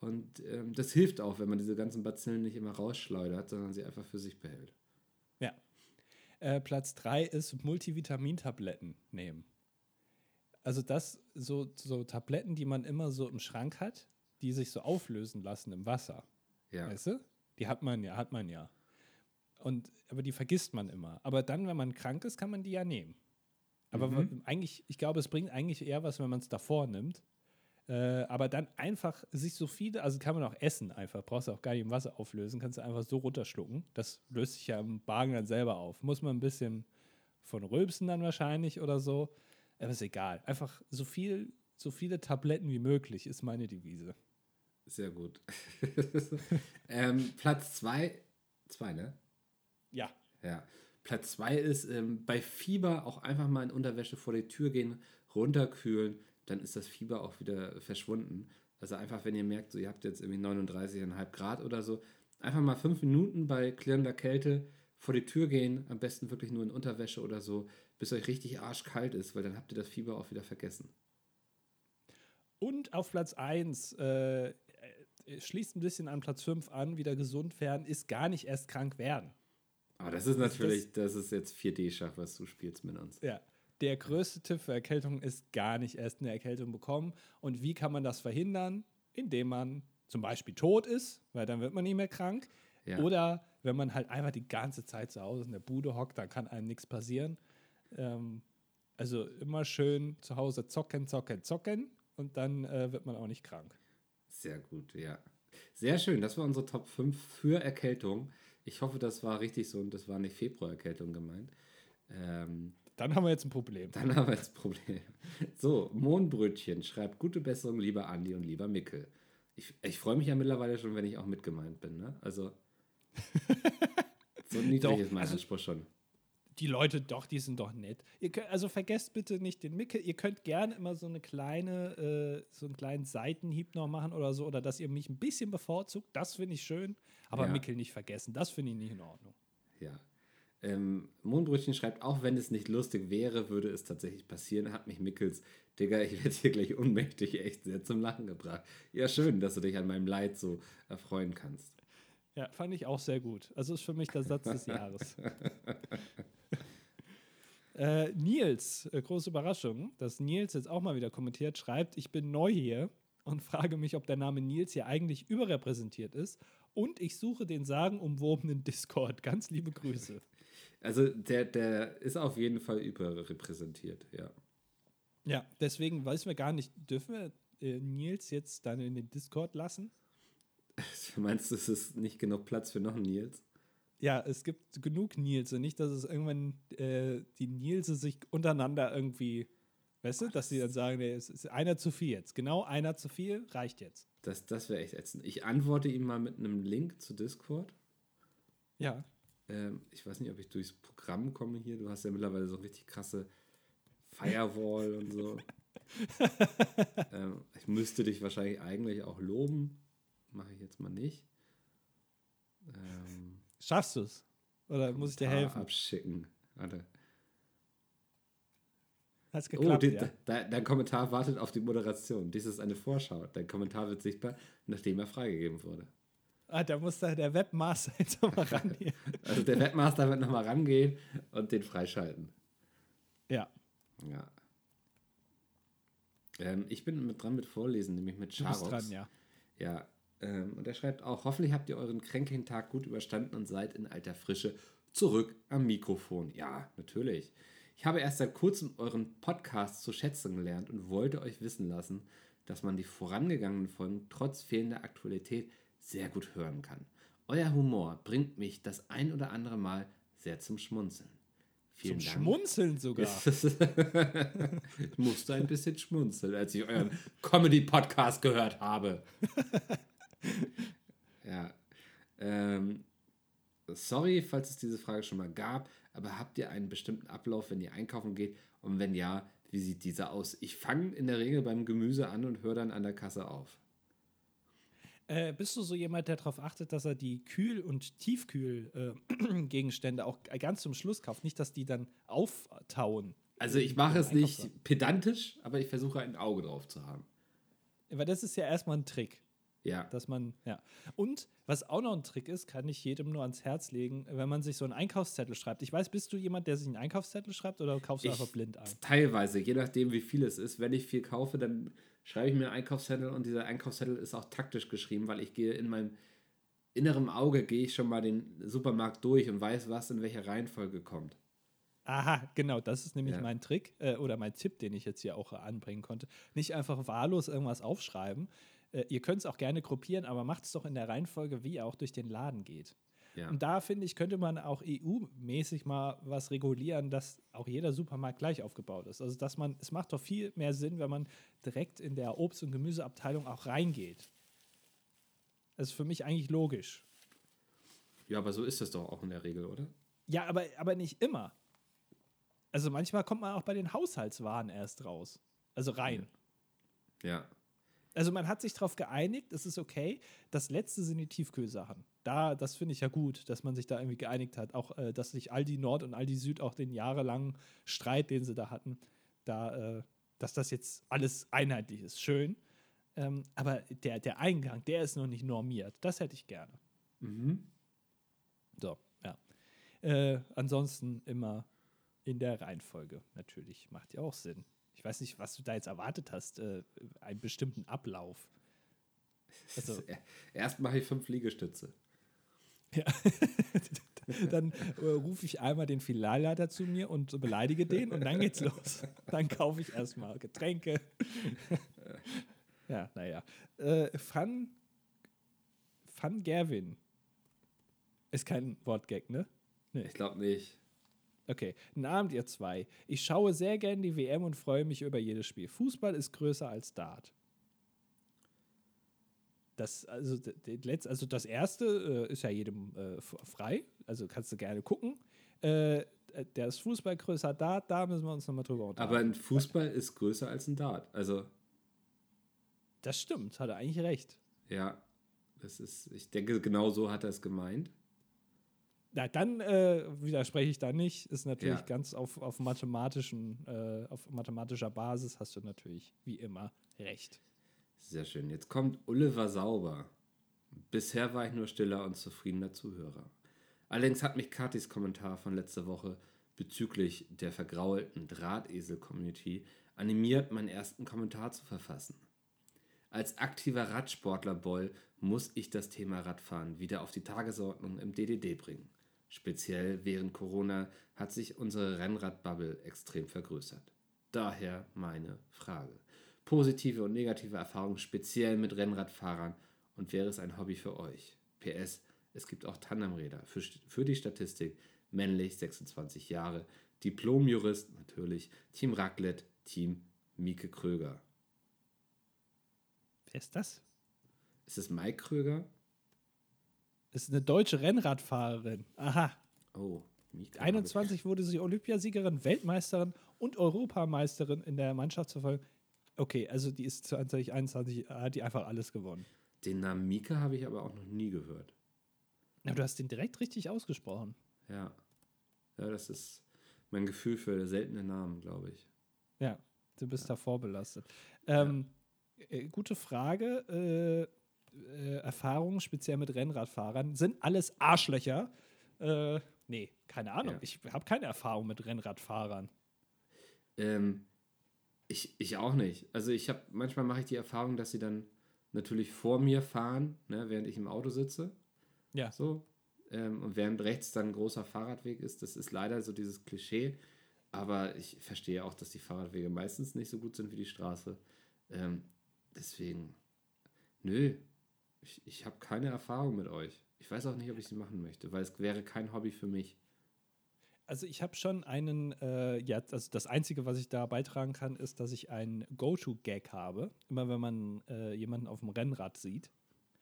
Und ähm, das hilft auch, wenn man diese ganzen Bazillen nicht immer rausschleudert, sondern sie einfach für sich behält. Ja. Äh, Platz 3 ist Multivitamintabletten nehmen. Also das, so, so Tabletten, die man immer so im Schrank hat, die sich so auflösen lassen im Wasser. Ja, Weißt du? Die hat man ja, hat man ja. Und, aber die vergisst man immer. Aber dann, wenn man krank ist, kann man die ja nehmen. Aber wa- eigentlich, ich glaube, es bringt eigentlich eher was, wenn man es davor nimmt. Äh, aber dann einfach sich so viele, also kann man auch essen einfach, brauchst du auch gar nicht im Wasser auflösen, kannst du einfach so runterschlucken. Das löst sich ja im Magen dann selber auf. Muss man ein bisschen von rülpsen dann wahrscheinlich oder so. Aber ist egal. Einfach so viel, so viele Tabletten wie möglich ist meine Devise. sehr gut. ähm, Platz 2, 2, ne? Ja. Ja. Platz zwei ist ähm, bei Fieber auch einfach mal in Unterwäsche vor die Tür gehen, runterkühlen, dann ist das Fieber auch wieder verschwunden. Also einfach, wenn ihr merkt, so, ihr habt jetzt irgendwie 39,5 Grad oder so, einfach mal fünf Minuten bei klirrender Kälte vor die Tür gehen, am besten wirklich nur in Unterwäsche oder so, bis euch richtig arschkalt ist, weil dann habt ihr das Fieber auch wieder vergessen. Und auf Platz 1, äh, äh, schließt ein bisschen an Platz 5 an, wieder gesund werden, ist gar nicht erst krank werden. Aber das ist natürlich, das, ist jetzt 4D-Schach, was du spielst mit uns. Ja. Der größte Tipp für Erkältung ist gar nicht erst eine Erkältung bekommen. Und wie kann man das verhindern? Indem man zum Beispiel tot ist, weil dann wird man nicht mehr krank. Ja. Oder wenn man halt einfach die ganze Zeit zu Hause in der Bude hockt, dann kann einem nichts passieren. Ähm, also immer schön zu Hause zocken, zocken, zocken und dann äh, wird man auch nicht krank. Sehr gut, ja. Sehr schön, das war unsere Top 5 für Erkältung. Ich hoffe, das war richtig so und das war nicht Februarerkältung gemeint. Ähm, Dann haben wir jetzt ein Problem. dann haben wir das Problem. So, Mohnbrötchen schreibt gute Besserung, lieber Andi und lieber Mickel. Ich, ich freue mich ja mittlerweile schon, wenn ich auch mitgemeint bin. Ne? Also, so niedrig Doch, ist mein also- Anspruch schon. Die Leute doch, die sind doch nett. Könnt, also vergesst bitte nicht den Mickel. Ihr könnt gerne immer so eine kleine, äh, so einen kleinen Seitenhieb noch machen oder so, oder dass ihr mich ein bisschen bevorzugt. Das finde ich schön. Aber ja. Mickel nicht vergessen. Das finde ich nicht in Ordnung. Ja. Ähm, Mondbrötchen schreibt, auch wenn es nicht lustig wäre, würde es tatsächlich passieren, hat mich Mickels, Digga, ich werde hier gleich unmächtig echt sehr zum Lachen gebracht. Ja, schön, dass du dich an meinem Leid so erfreuen kannst. Ja, fand ich auch sehr gut. Also ist für mich der Satz des Jahres. Äh, Nils, äh, große Überraschung, dass Nils jetzt auch mal wieder kommentiert, schreibt, ich bin neu hier und frage mich, ob der Name Nils hier eigentlich überrepräsentiert ist. Und ich suche den sagenumwobenen Discord. Ganz liebe Grüße. Also der, der ist auf jeden Fall überrepräsentiert, ja. Ja, deswegen weiß wir gar nicht, dürfen wir äh, Nils jetzt dann in den Discord lassen? Meinst du, es ist nicht genug Platz für noch einen Nils? Ja, es gibt genug und nicht, dass es irgendwann äh, die Nilse sich untereinander irgendwie, weißt du, dass sie dann sagen, nee, es ist einer zu viel jetzt. Genau einer zu viel reicht jetzt. Das, das wäre echt ätzend. Ich antworte ihm mal mit einem Link zu Discord. Ja. Ähm, ich weiß nicht, ob ich durchs Programm komme hier. Du hast ja mittlerweile so richtig krasse Firewall und so. ähm, ich müsste dich wahrscheinlich eigentlich auch loben mache ich jetzt mal nicht. Ähm, Schaffst du es? Oder muss ich dir helfen? Abschicken. Warte. Hat's oh, geklappt, oh, die, ja? de, dein Kommentar wartet auf die Moderation. Dies ist eine Vorschau. Dein Kommentar wird sichtbar, nachdem er freigegeben wurde. Ah, da muss da der Webmaster jetzt nochmal rangehen. also der Webmaster wird nochmal rangehen und den freischalten. Ja. Ja. Ähm, ich bin mit dran mit Vorlesen, nämlich mit Charox. Du bist dran, ja. Ja, ähm, und er schreibt auch, hoffentlich habt ihr euren kränkigen Tag gut überstanden und seid in alter Frische zurück am Mikrofon. Ja, natürlich. Ich habe erst seit kurzem euren Podcast zu schätzen gelernt und wollte euch wissen lassen, dass man die vorangegangenen Folgen trotz fehlender Aktualität sehr gut hören kann. Euer Humor bringt mich das ein oder andere Mal sehr zum Schmunzeln. Vielen zum Dank. Schmunzeln sogar. ich musste ein bisschen schmunzeln, als ich euren Comedy-Podcast gehört habe. ja. Ähm, sorry, falls es diese Frage schon mal gab, aber habt ihr einen bestimmten Ablauf, wenn ihr einkaufen geht? Und wenn ja, wie sieht dieser aus? Ich fange in der Regel beim Gemüse an und höre dann an der Kasse auf. Äh, bist du so jemand, der darauf achtet, dass er die Kühl- und Tiefkühl-Gegenstände äh, auch ganz zum Schluss kauft? Nicht, dass die dann auftauen. Also ich mache es nicht pedantisch, aber ich versuche ein Auge drauf zu haben. Weil das ist ja erstmal ein Trick. Ja. Dass man, ja. Und was auch noch ein Trick ist, kann ich jedem nur ans Herz legen, wenn man sich so einen Einkaufszettel schreibt. Ich weiß, bist du jemand, der sich einen Einkaufszettel schreibt oder kaufst du ich, einfach blind ein? Teilweise, je nachdem, wie viel es ist. Wenn ich viel kaufe, dann schreibe ich mir einen Einkaufszettel und dieser Einkaufszettel ist auch taktisch geschrieben, weil ich gehe in meinem inneren Auge, gehe ich schon mal den Supermarkt durch und weiß, was in welcher Reihenfolge kommt. Aha, genau, das ist nämlich ja. mein Trick äh, oder mein Tipp, den ich jetzt hier auch anbringen konnte. Nicht einfach wahllos irgendwas aufschreiben, äh, ihr könnt es auch gerne gruppieren, aber macht es doch in der Reihenfolge, wie ihr auch durch den Laden geht. Ja. Und da finde ich, könnte man auch EU-mäßig mal was regulieren, dass auch jeder Supermarkt gleich aufgebaut ist. Also, dass man, es macht doch viel mehr Sinn, wenn man direkt in der Obst- und Gemüseabteilung auch reingeht. Das ist für mich eigentlich logisch. Ja, aber so ist es doch auch in der Regel, oder? Ja, aber, aber nicht immer. Also manchmal kommt man auch bei den Haushaltswaren erst raus. Also rein. Ja. Also man hat sich darauf geeinigt, es ist okay. Das letzte sind die Tiefkühlsachen. Da, das finde ich ja gut, dass man sich da irgendwie geeinigt hat. Auch, äh, dass sich Aldi Nord und Aldi Süd auch den jahrelangen Streit, den sie da hatten, da, äh, dass das jetzt alles einheitlich ist. Schön. Ähm, aber der, der Eingang, der ist noch nicht normiert. Das hätte ich gerne. Mhm. So, ja. Äh, ansonsten immer in der Reihenfolge. Natürlich. Macht ja auch Sinn weiß nicht, was du da jetzt erwartet hast, äh, einen bestimmten Ablauf. Also, Erst mache ich fünf Liegestütze. Ja. dann äh, rufe ich einmal den Filialleiter zu mir und beleidige den und dann geht's los. Dann kaufe ich erstmal Getränke. ja, naja. Äh, Fun, Fun Gerwin ist kein Wortgag, ne? Nee. Ich glaube nicht. Okay, Abend, ihr zwei. Ich schaue sehr gern die WM und freue mich über jedes Spiel. Fußball ist größer als Dart. Das, also, also das erste äh, ist ja jedem äh, frei, also kannst du gerne gucken. Äh, der ist Fußball größer Dart, da müssen wir uns nochmal drüber unterhalten. Aber ein Fußball ist größer als ein Dart. Also, das stimmt, hat er eigentlich recht. ja, das ist, ich denke, genau so hat er es gemeint. Na, dann äh, widerspreche ich da nicht. Ist natürlich Ja. ganz auf, auf mathematischen, äh, auf mathematischer Basis hast du natürlich wie immer recht. Sehr schön. Jetzt kommt Oliver Sauber. Bisher war ich nur stiller und zufriedener Zuhörer. Allerdings hat mich Katis Kommentar von letzter Woche bezüglich der vergraulten Drahtesel-Community animiert, meinen ersten Kommentar zu verfassen. Als aktiver Radsportler Boll muss ich das Thema Radfahren wieder auf die Tagesordnung im DDD bringen. Speziell während Corona hat sich unsere Rennradbubble extrem vergrößert. Daher meine Frage. Positive und negative Erfahrungen speziell mit Rennradfahrern und wäre es ein Hobby für euch? PS, es gibt auch Tandemräder. Für, für die Statistik männlich 26 Jahre, Diplomjurist natürlich, Team Raclette, Team Mieke Kröger. Wer ist das? Ist es Mike Kröger? Das ist eine deutsche Rennradfahrerin. Aha. Oh, Mieke. 21 wurde sie Olympiasiegerin, Weltmeisterin und Europameisterin in der Mannschaftsverfolgung. Okay, also die ist 2021, hat die einfach alles gewonnen. Den Namen Mieke habe ich aber auch noch nie gehört. Ja, du hast den direkt richtig ausgesprochen. Ja. Ja, das ist mein Gefühl für seltene Namen, glaube ich. Ja, du bist da vorbelastet. Ähm, äh, gute Frage. Äh, äh, Erfahrungen speziell mit Rennradfahrern sind alles Arschlöcher. Äh, nee, keine Ahnung. Ja. Ich habe keine Erfahrung mit Rennradfahrern. Ähm, ich, ich auch nicht. Also ich habe, manchmal mache ich die Erfahrung, dass sie dann natürlich vor mir fahren, ne, während ich im Auto sitze. Ja. So. Ähm, und während rechts dann ein großer Fahrradweg ist, das ist leider so dieses Klischee. Aber ich verstehe auch, dass die Fahrradwege meistens nicht so gut sind wie die Straße. Ähm, deswegen, nö, ich, ich habe keine Erfahrung mit euch. Ich weiß auch nicht, ob ich sie machen möchte, weil es wäre kein Hobby für mich. Also ich habe schon einen, äh, ja, also das Einzige, was ich da beitragen kann, ist, dass ich einen Go-To-Gag habe. Immer wenn man äh, jemanden auf dem Rennrad sieht,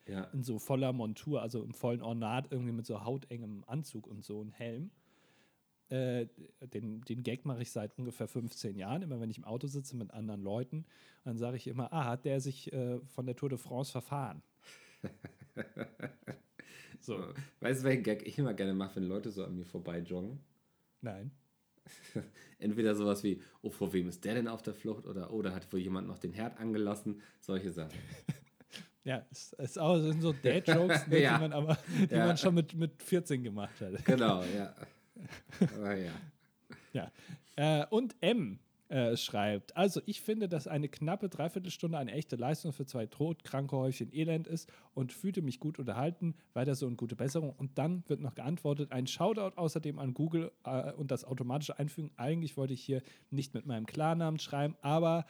Ja. in so voller Montur, also im vollen Ornat, irgendwie mit so hautengem Anzug und so ein Helm. Äh, den, den Gag mache ich seit ungefähr 15 Jahren, immer wenn ich im Auto sitze mit anderen Leuten. Dann sage ich immer, ah, hat der sich äh, von der Tour de France verfahren? so, Weißt du, welchen Gag ich immer gerne mache, wenn Leute so an mir vorbei joggen? nein. Entweder sowas wie, oh, vor wem ist der denn auf der Flucht? Oder, oh, da hat wohl jemand noch den Herd angelassen. Solche Sachen. Ja, es auch, sind so Dad-Jokes, ne, Ja. die man aber die Ja. man schon mit, mit 14 gemacht hat. Genau, ja. Aber ja. Ja. Äh, und M äh, schreibt, also ich finde, dass eine knappe Dreiviertelstunde eine echte Leistung für zwei todkranke Häufchen Elend ist und fühlte mich gut unterhalten, weiter so und gute Besserung. Und dann wird noch geantwortet, ein Shoutout außerdem an Google äh, und das automatische Einfügen. Eigentlich wollte ich hier nicht mit meinem Klarnamen schreiben, aber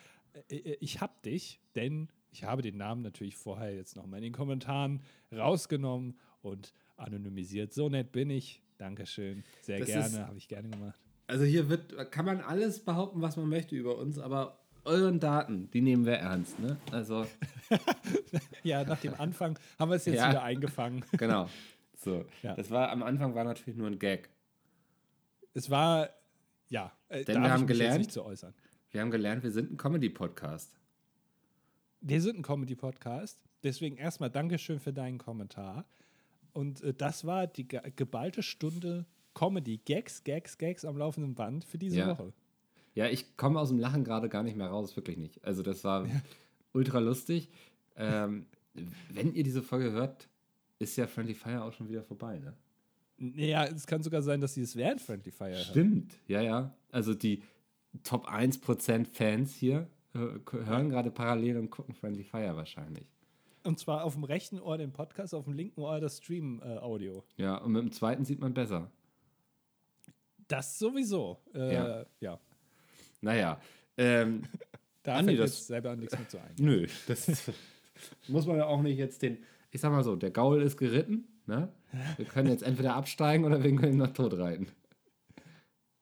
äh, äh, ich hab dich, denn ich habe den Namen natürlich vorher jetzt nochmal in den Kommentaren rausgenommen und anonymisiert. So nett bin ich. Dankeschön. Sehr Das gerne, habe ich gerne gemacht. Also hier wird, kann man alles behaupten, was man möchte über uns, aber euren Daten, die nehmen wir ernst, ne? Also, Ja, nach dem Anfang haben wir es jetzt Ja. wieder eingefangen. genau. So. Ja. Das war, am Anfang war natürlich nur ein Gag. Es war, ja, äh, Denn wir haben gelernt- nicht zu äußern. Wir haben gelernt, wir sind ein Comedy-Podcast. Wir sind ein Comedy-Podcast, deswegen erstmal Dankeschön für deinen Kommentar. Und äh, das war die ge geballte Stunde Comedy, Gags, Gags, Gags am laufenden Band für diese Ja. Woche. Ja, ich komme aus dem Lachen gerade gar nicht mehr raus, wirklich nicht. Also das war ultra lustig. Ähm, wenn ihr diese Folge hört, ist ja Friendly Fire auch schon wieder vorbei, ne? Naja, es kann sogar sein, dass sie es während Friendly Fire hören. Stimmt, ja, ja. Also die Top 1% Fans hier äh, hören gerade parallel und gucken Friendly Fire wahrscheinlich. Und zwar auf dem rechten Ohr den Podcast, auf dem linken Ohr das Stream-Audio. Ja, und mit dem zweiten sieht man besser. Das sowieso. Äh, Ja. ja. Naja, ähm, Da Andi, fällt das- jetzt selber nichts mehr zu ein. nö, das muss man ja auch nicht jetzt den. Ich sag mal so, der Gaul ist geritten, ne? Wir können jetzt entweder absteigen oder wir können ihn noch tot reiten.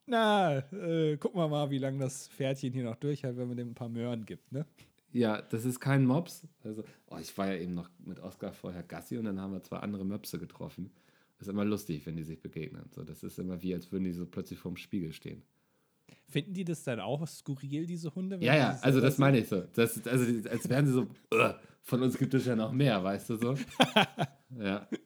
Na, äh, gucken wir mal, wie lange das Pferdchen hier noch durchhält, wenn man dem ein paar Möhren gibt, ne? Ja, das ist kein Mops. Also, oh, ich war ja eben noch mit Oskar vorher Gassi und dann haben wir zwei andere Möpse getroffen. Ist immer lustig, wenn die sich begegnen. So, das ist immer wie, als würden die so plötzlich vorm Spiegel stehen. Finden die das dann auch skurril, diese Hunde? Ja, ja, also das meine ich so. Das, also als wären sie so, "Ugh, von uns gibt es ja noch mehr, weißt du so? ja.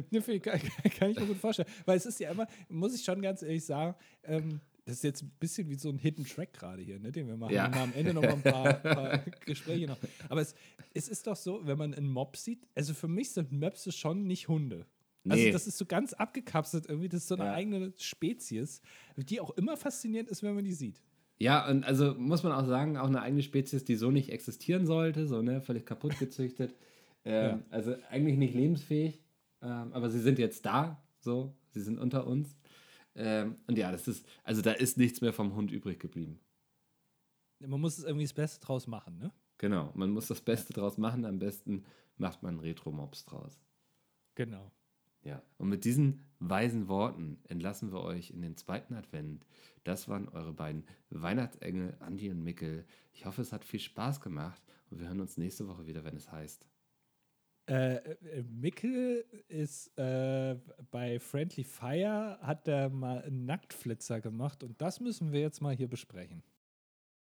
Kann, kann ich mir gut vorstellen. Weil es ist ja immer, muss ich schon ganz ehrlich sagen, ähm, das ist jetzt ein bisschen wie so ein Hidden Track gerade hier, ne, den wir machen. Ja. Wir am Ende noch mal ein paar, paar Gespräche noch. Aber es, es ist doch so, wenn man einen Mob sieht, also für mich sind Möpse schon nicht Hunde. Also Nee. das ist so ganz abgekapselt irgendwie, das ist so eine Ja. eigene Spezies, die auch immer faszinierend ist, wenn man die sieht. Ja, und also muss man auch sagen, auch eine eigene Spezies, die so nicht existieren sollte, so ne, völlig kaputt gezüchtet. ähm, Ja. Also eigentlich nicht lebensfähig, ähm, aber sie sind jetzt da, so, sie sind unter uns. Ähm, und ja, das ist, also da ist nichts mehr vom Hund übrig geblieben. Man muss es irgendwie das Beste draus machen, ne? Genau, man muss das Beste draus machen, am besten macht man Retro-Mobs draus. Genau. Ja, und mit diesen weisen Worten entlassen wir euch in den zweiten Advent. Das waren eure beiden Weihnachtsengel, Andi und Mickel. Ich hoffe, es hat viel Spaß gemacht und wir hören uns nächste Woche wieder, wenn es heißt. Äh, äh, Mickel ist äh, bei Friendly Fire, hat er mal einen Nacktflitzer gemacht und das müssen wir jetzt mal hier besprechen.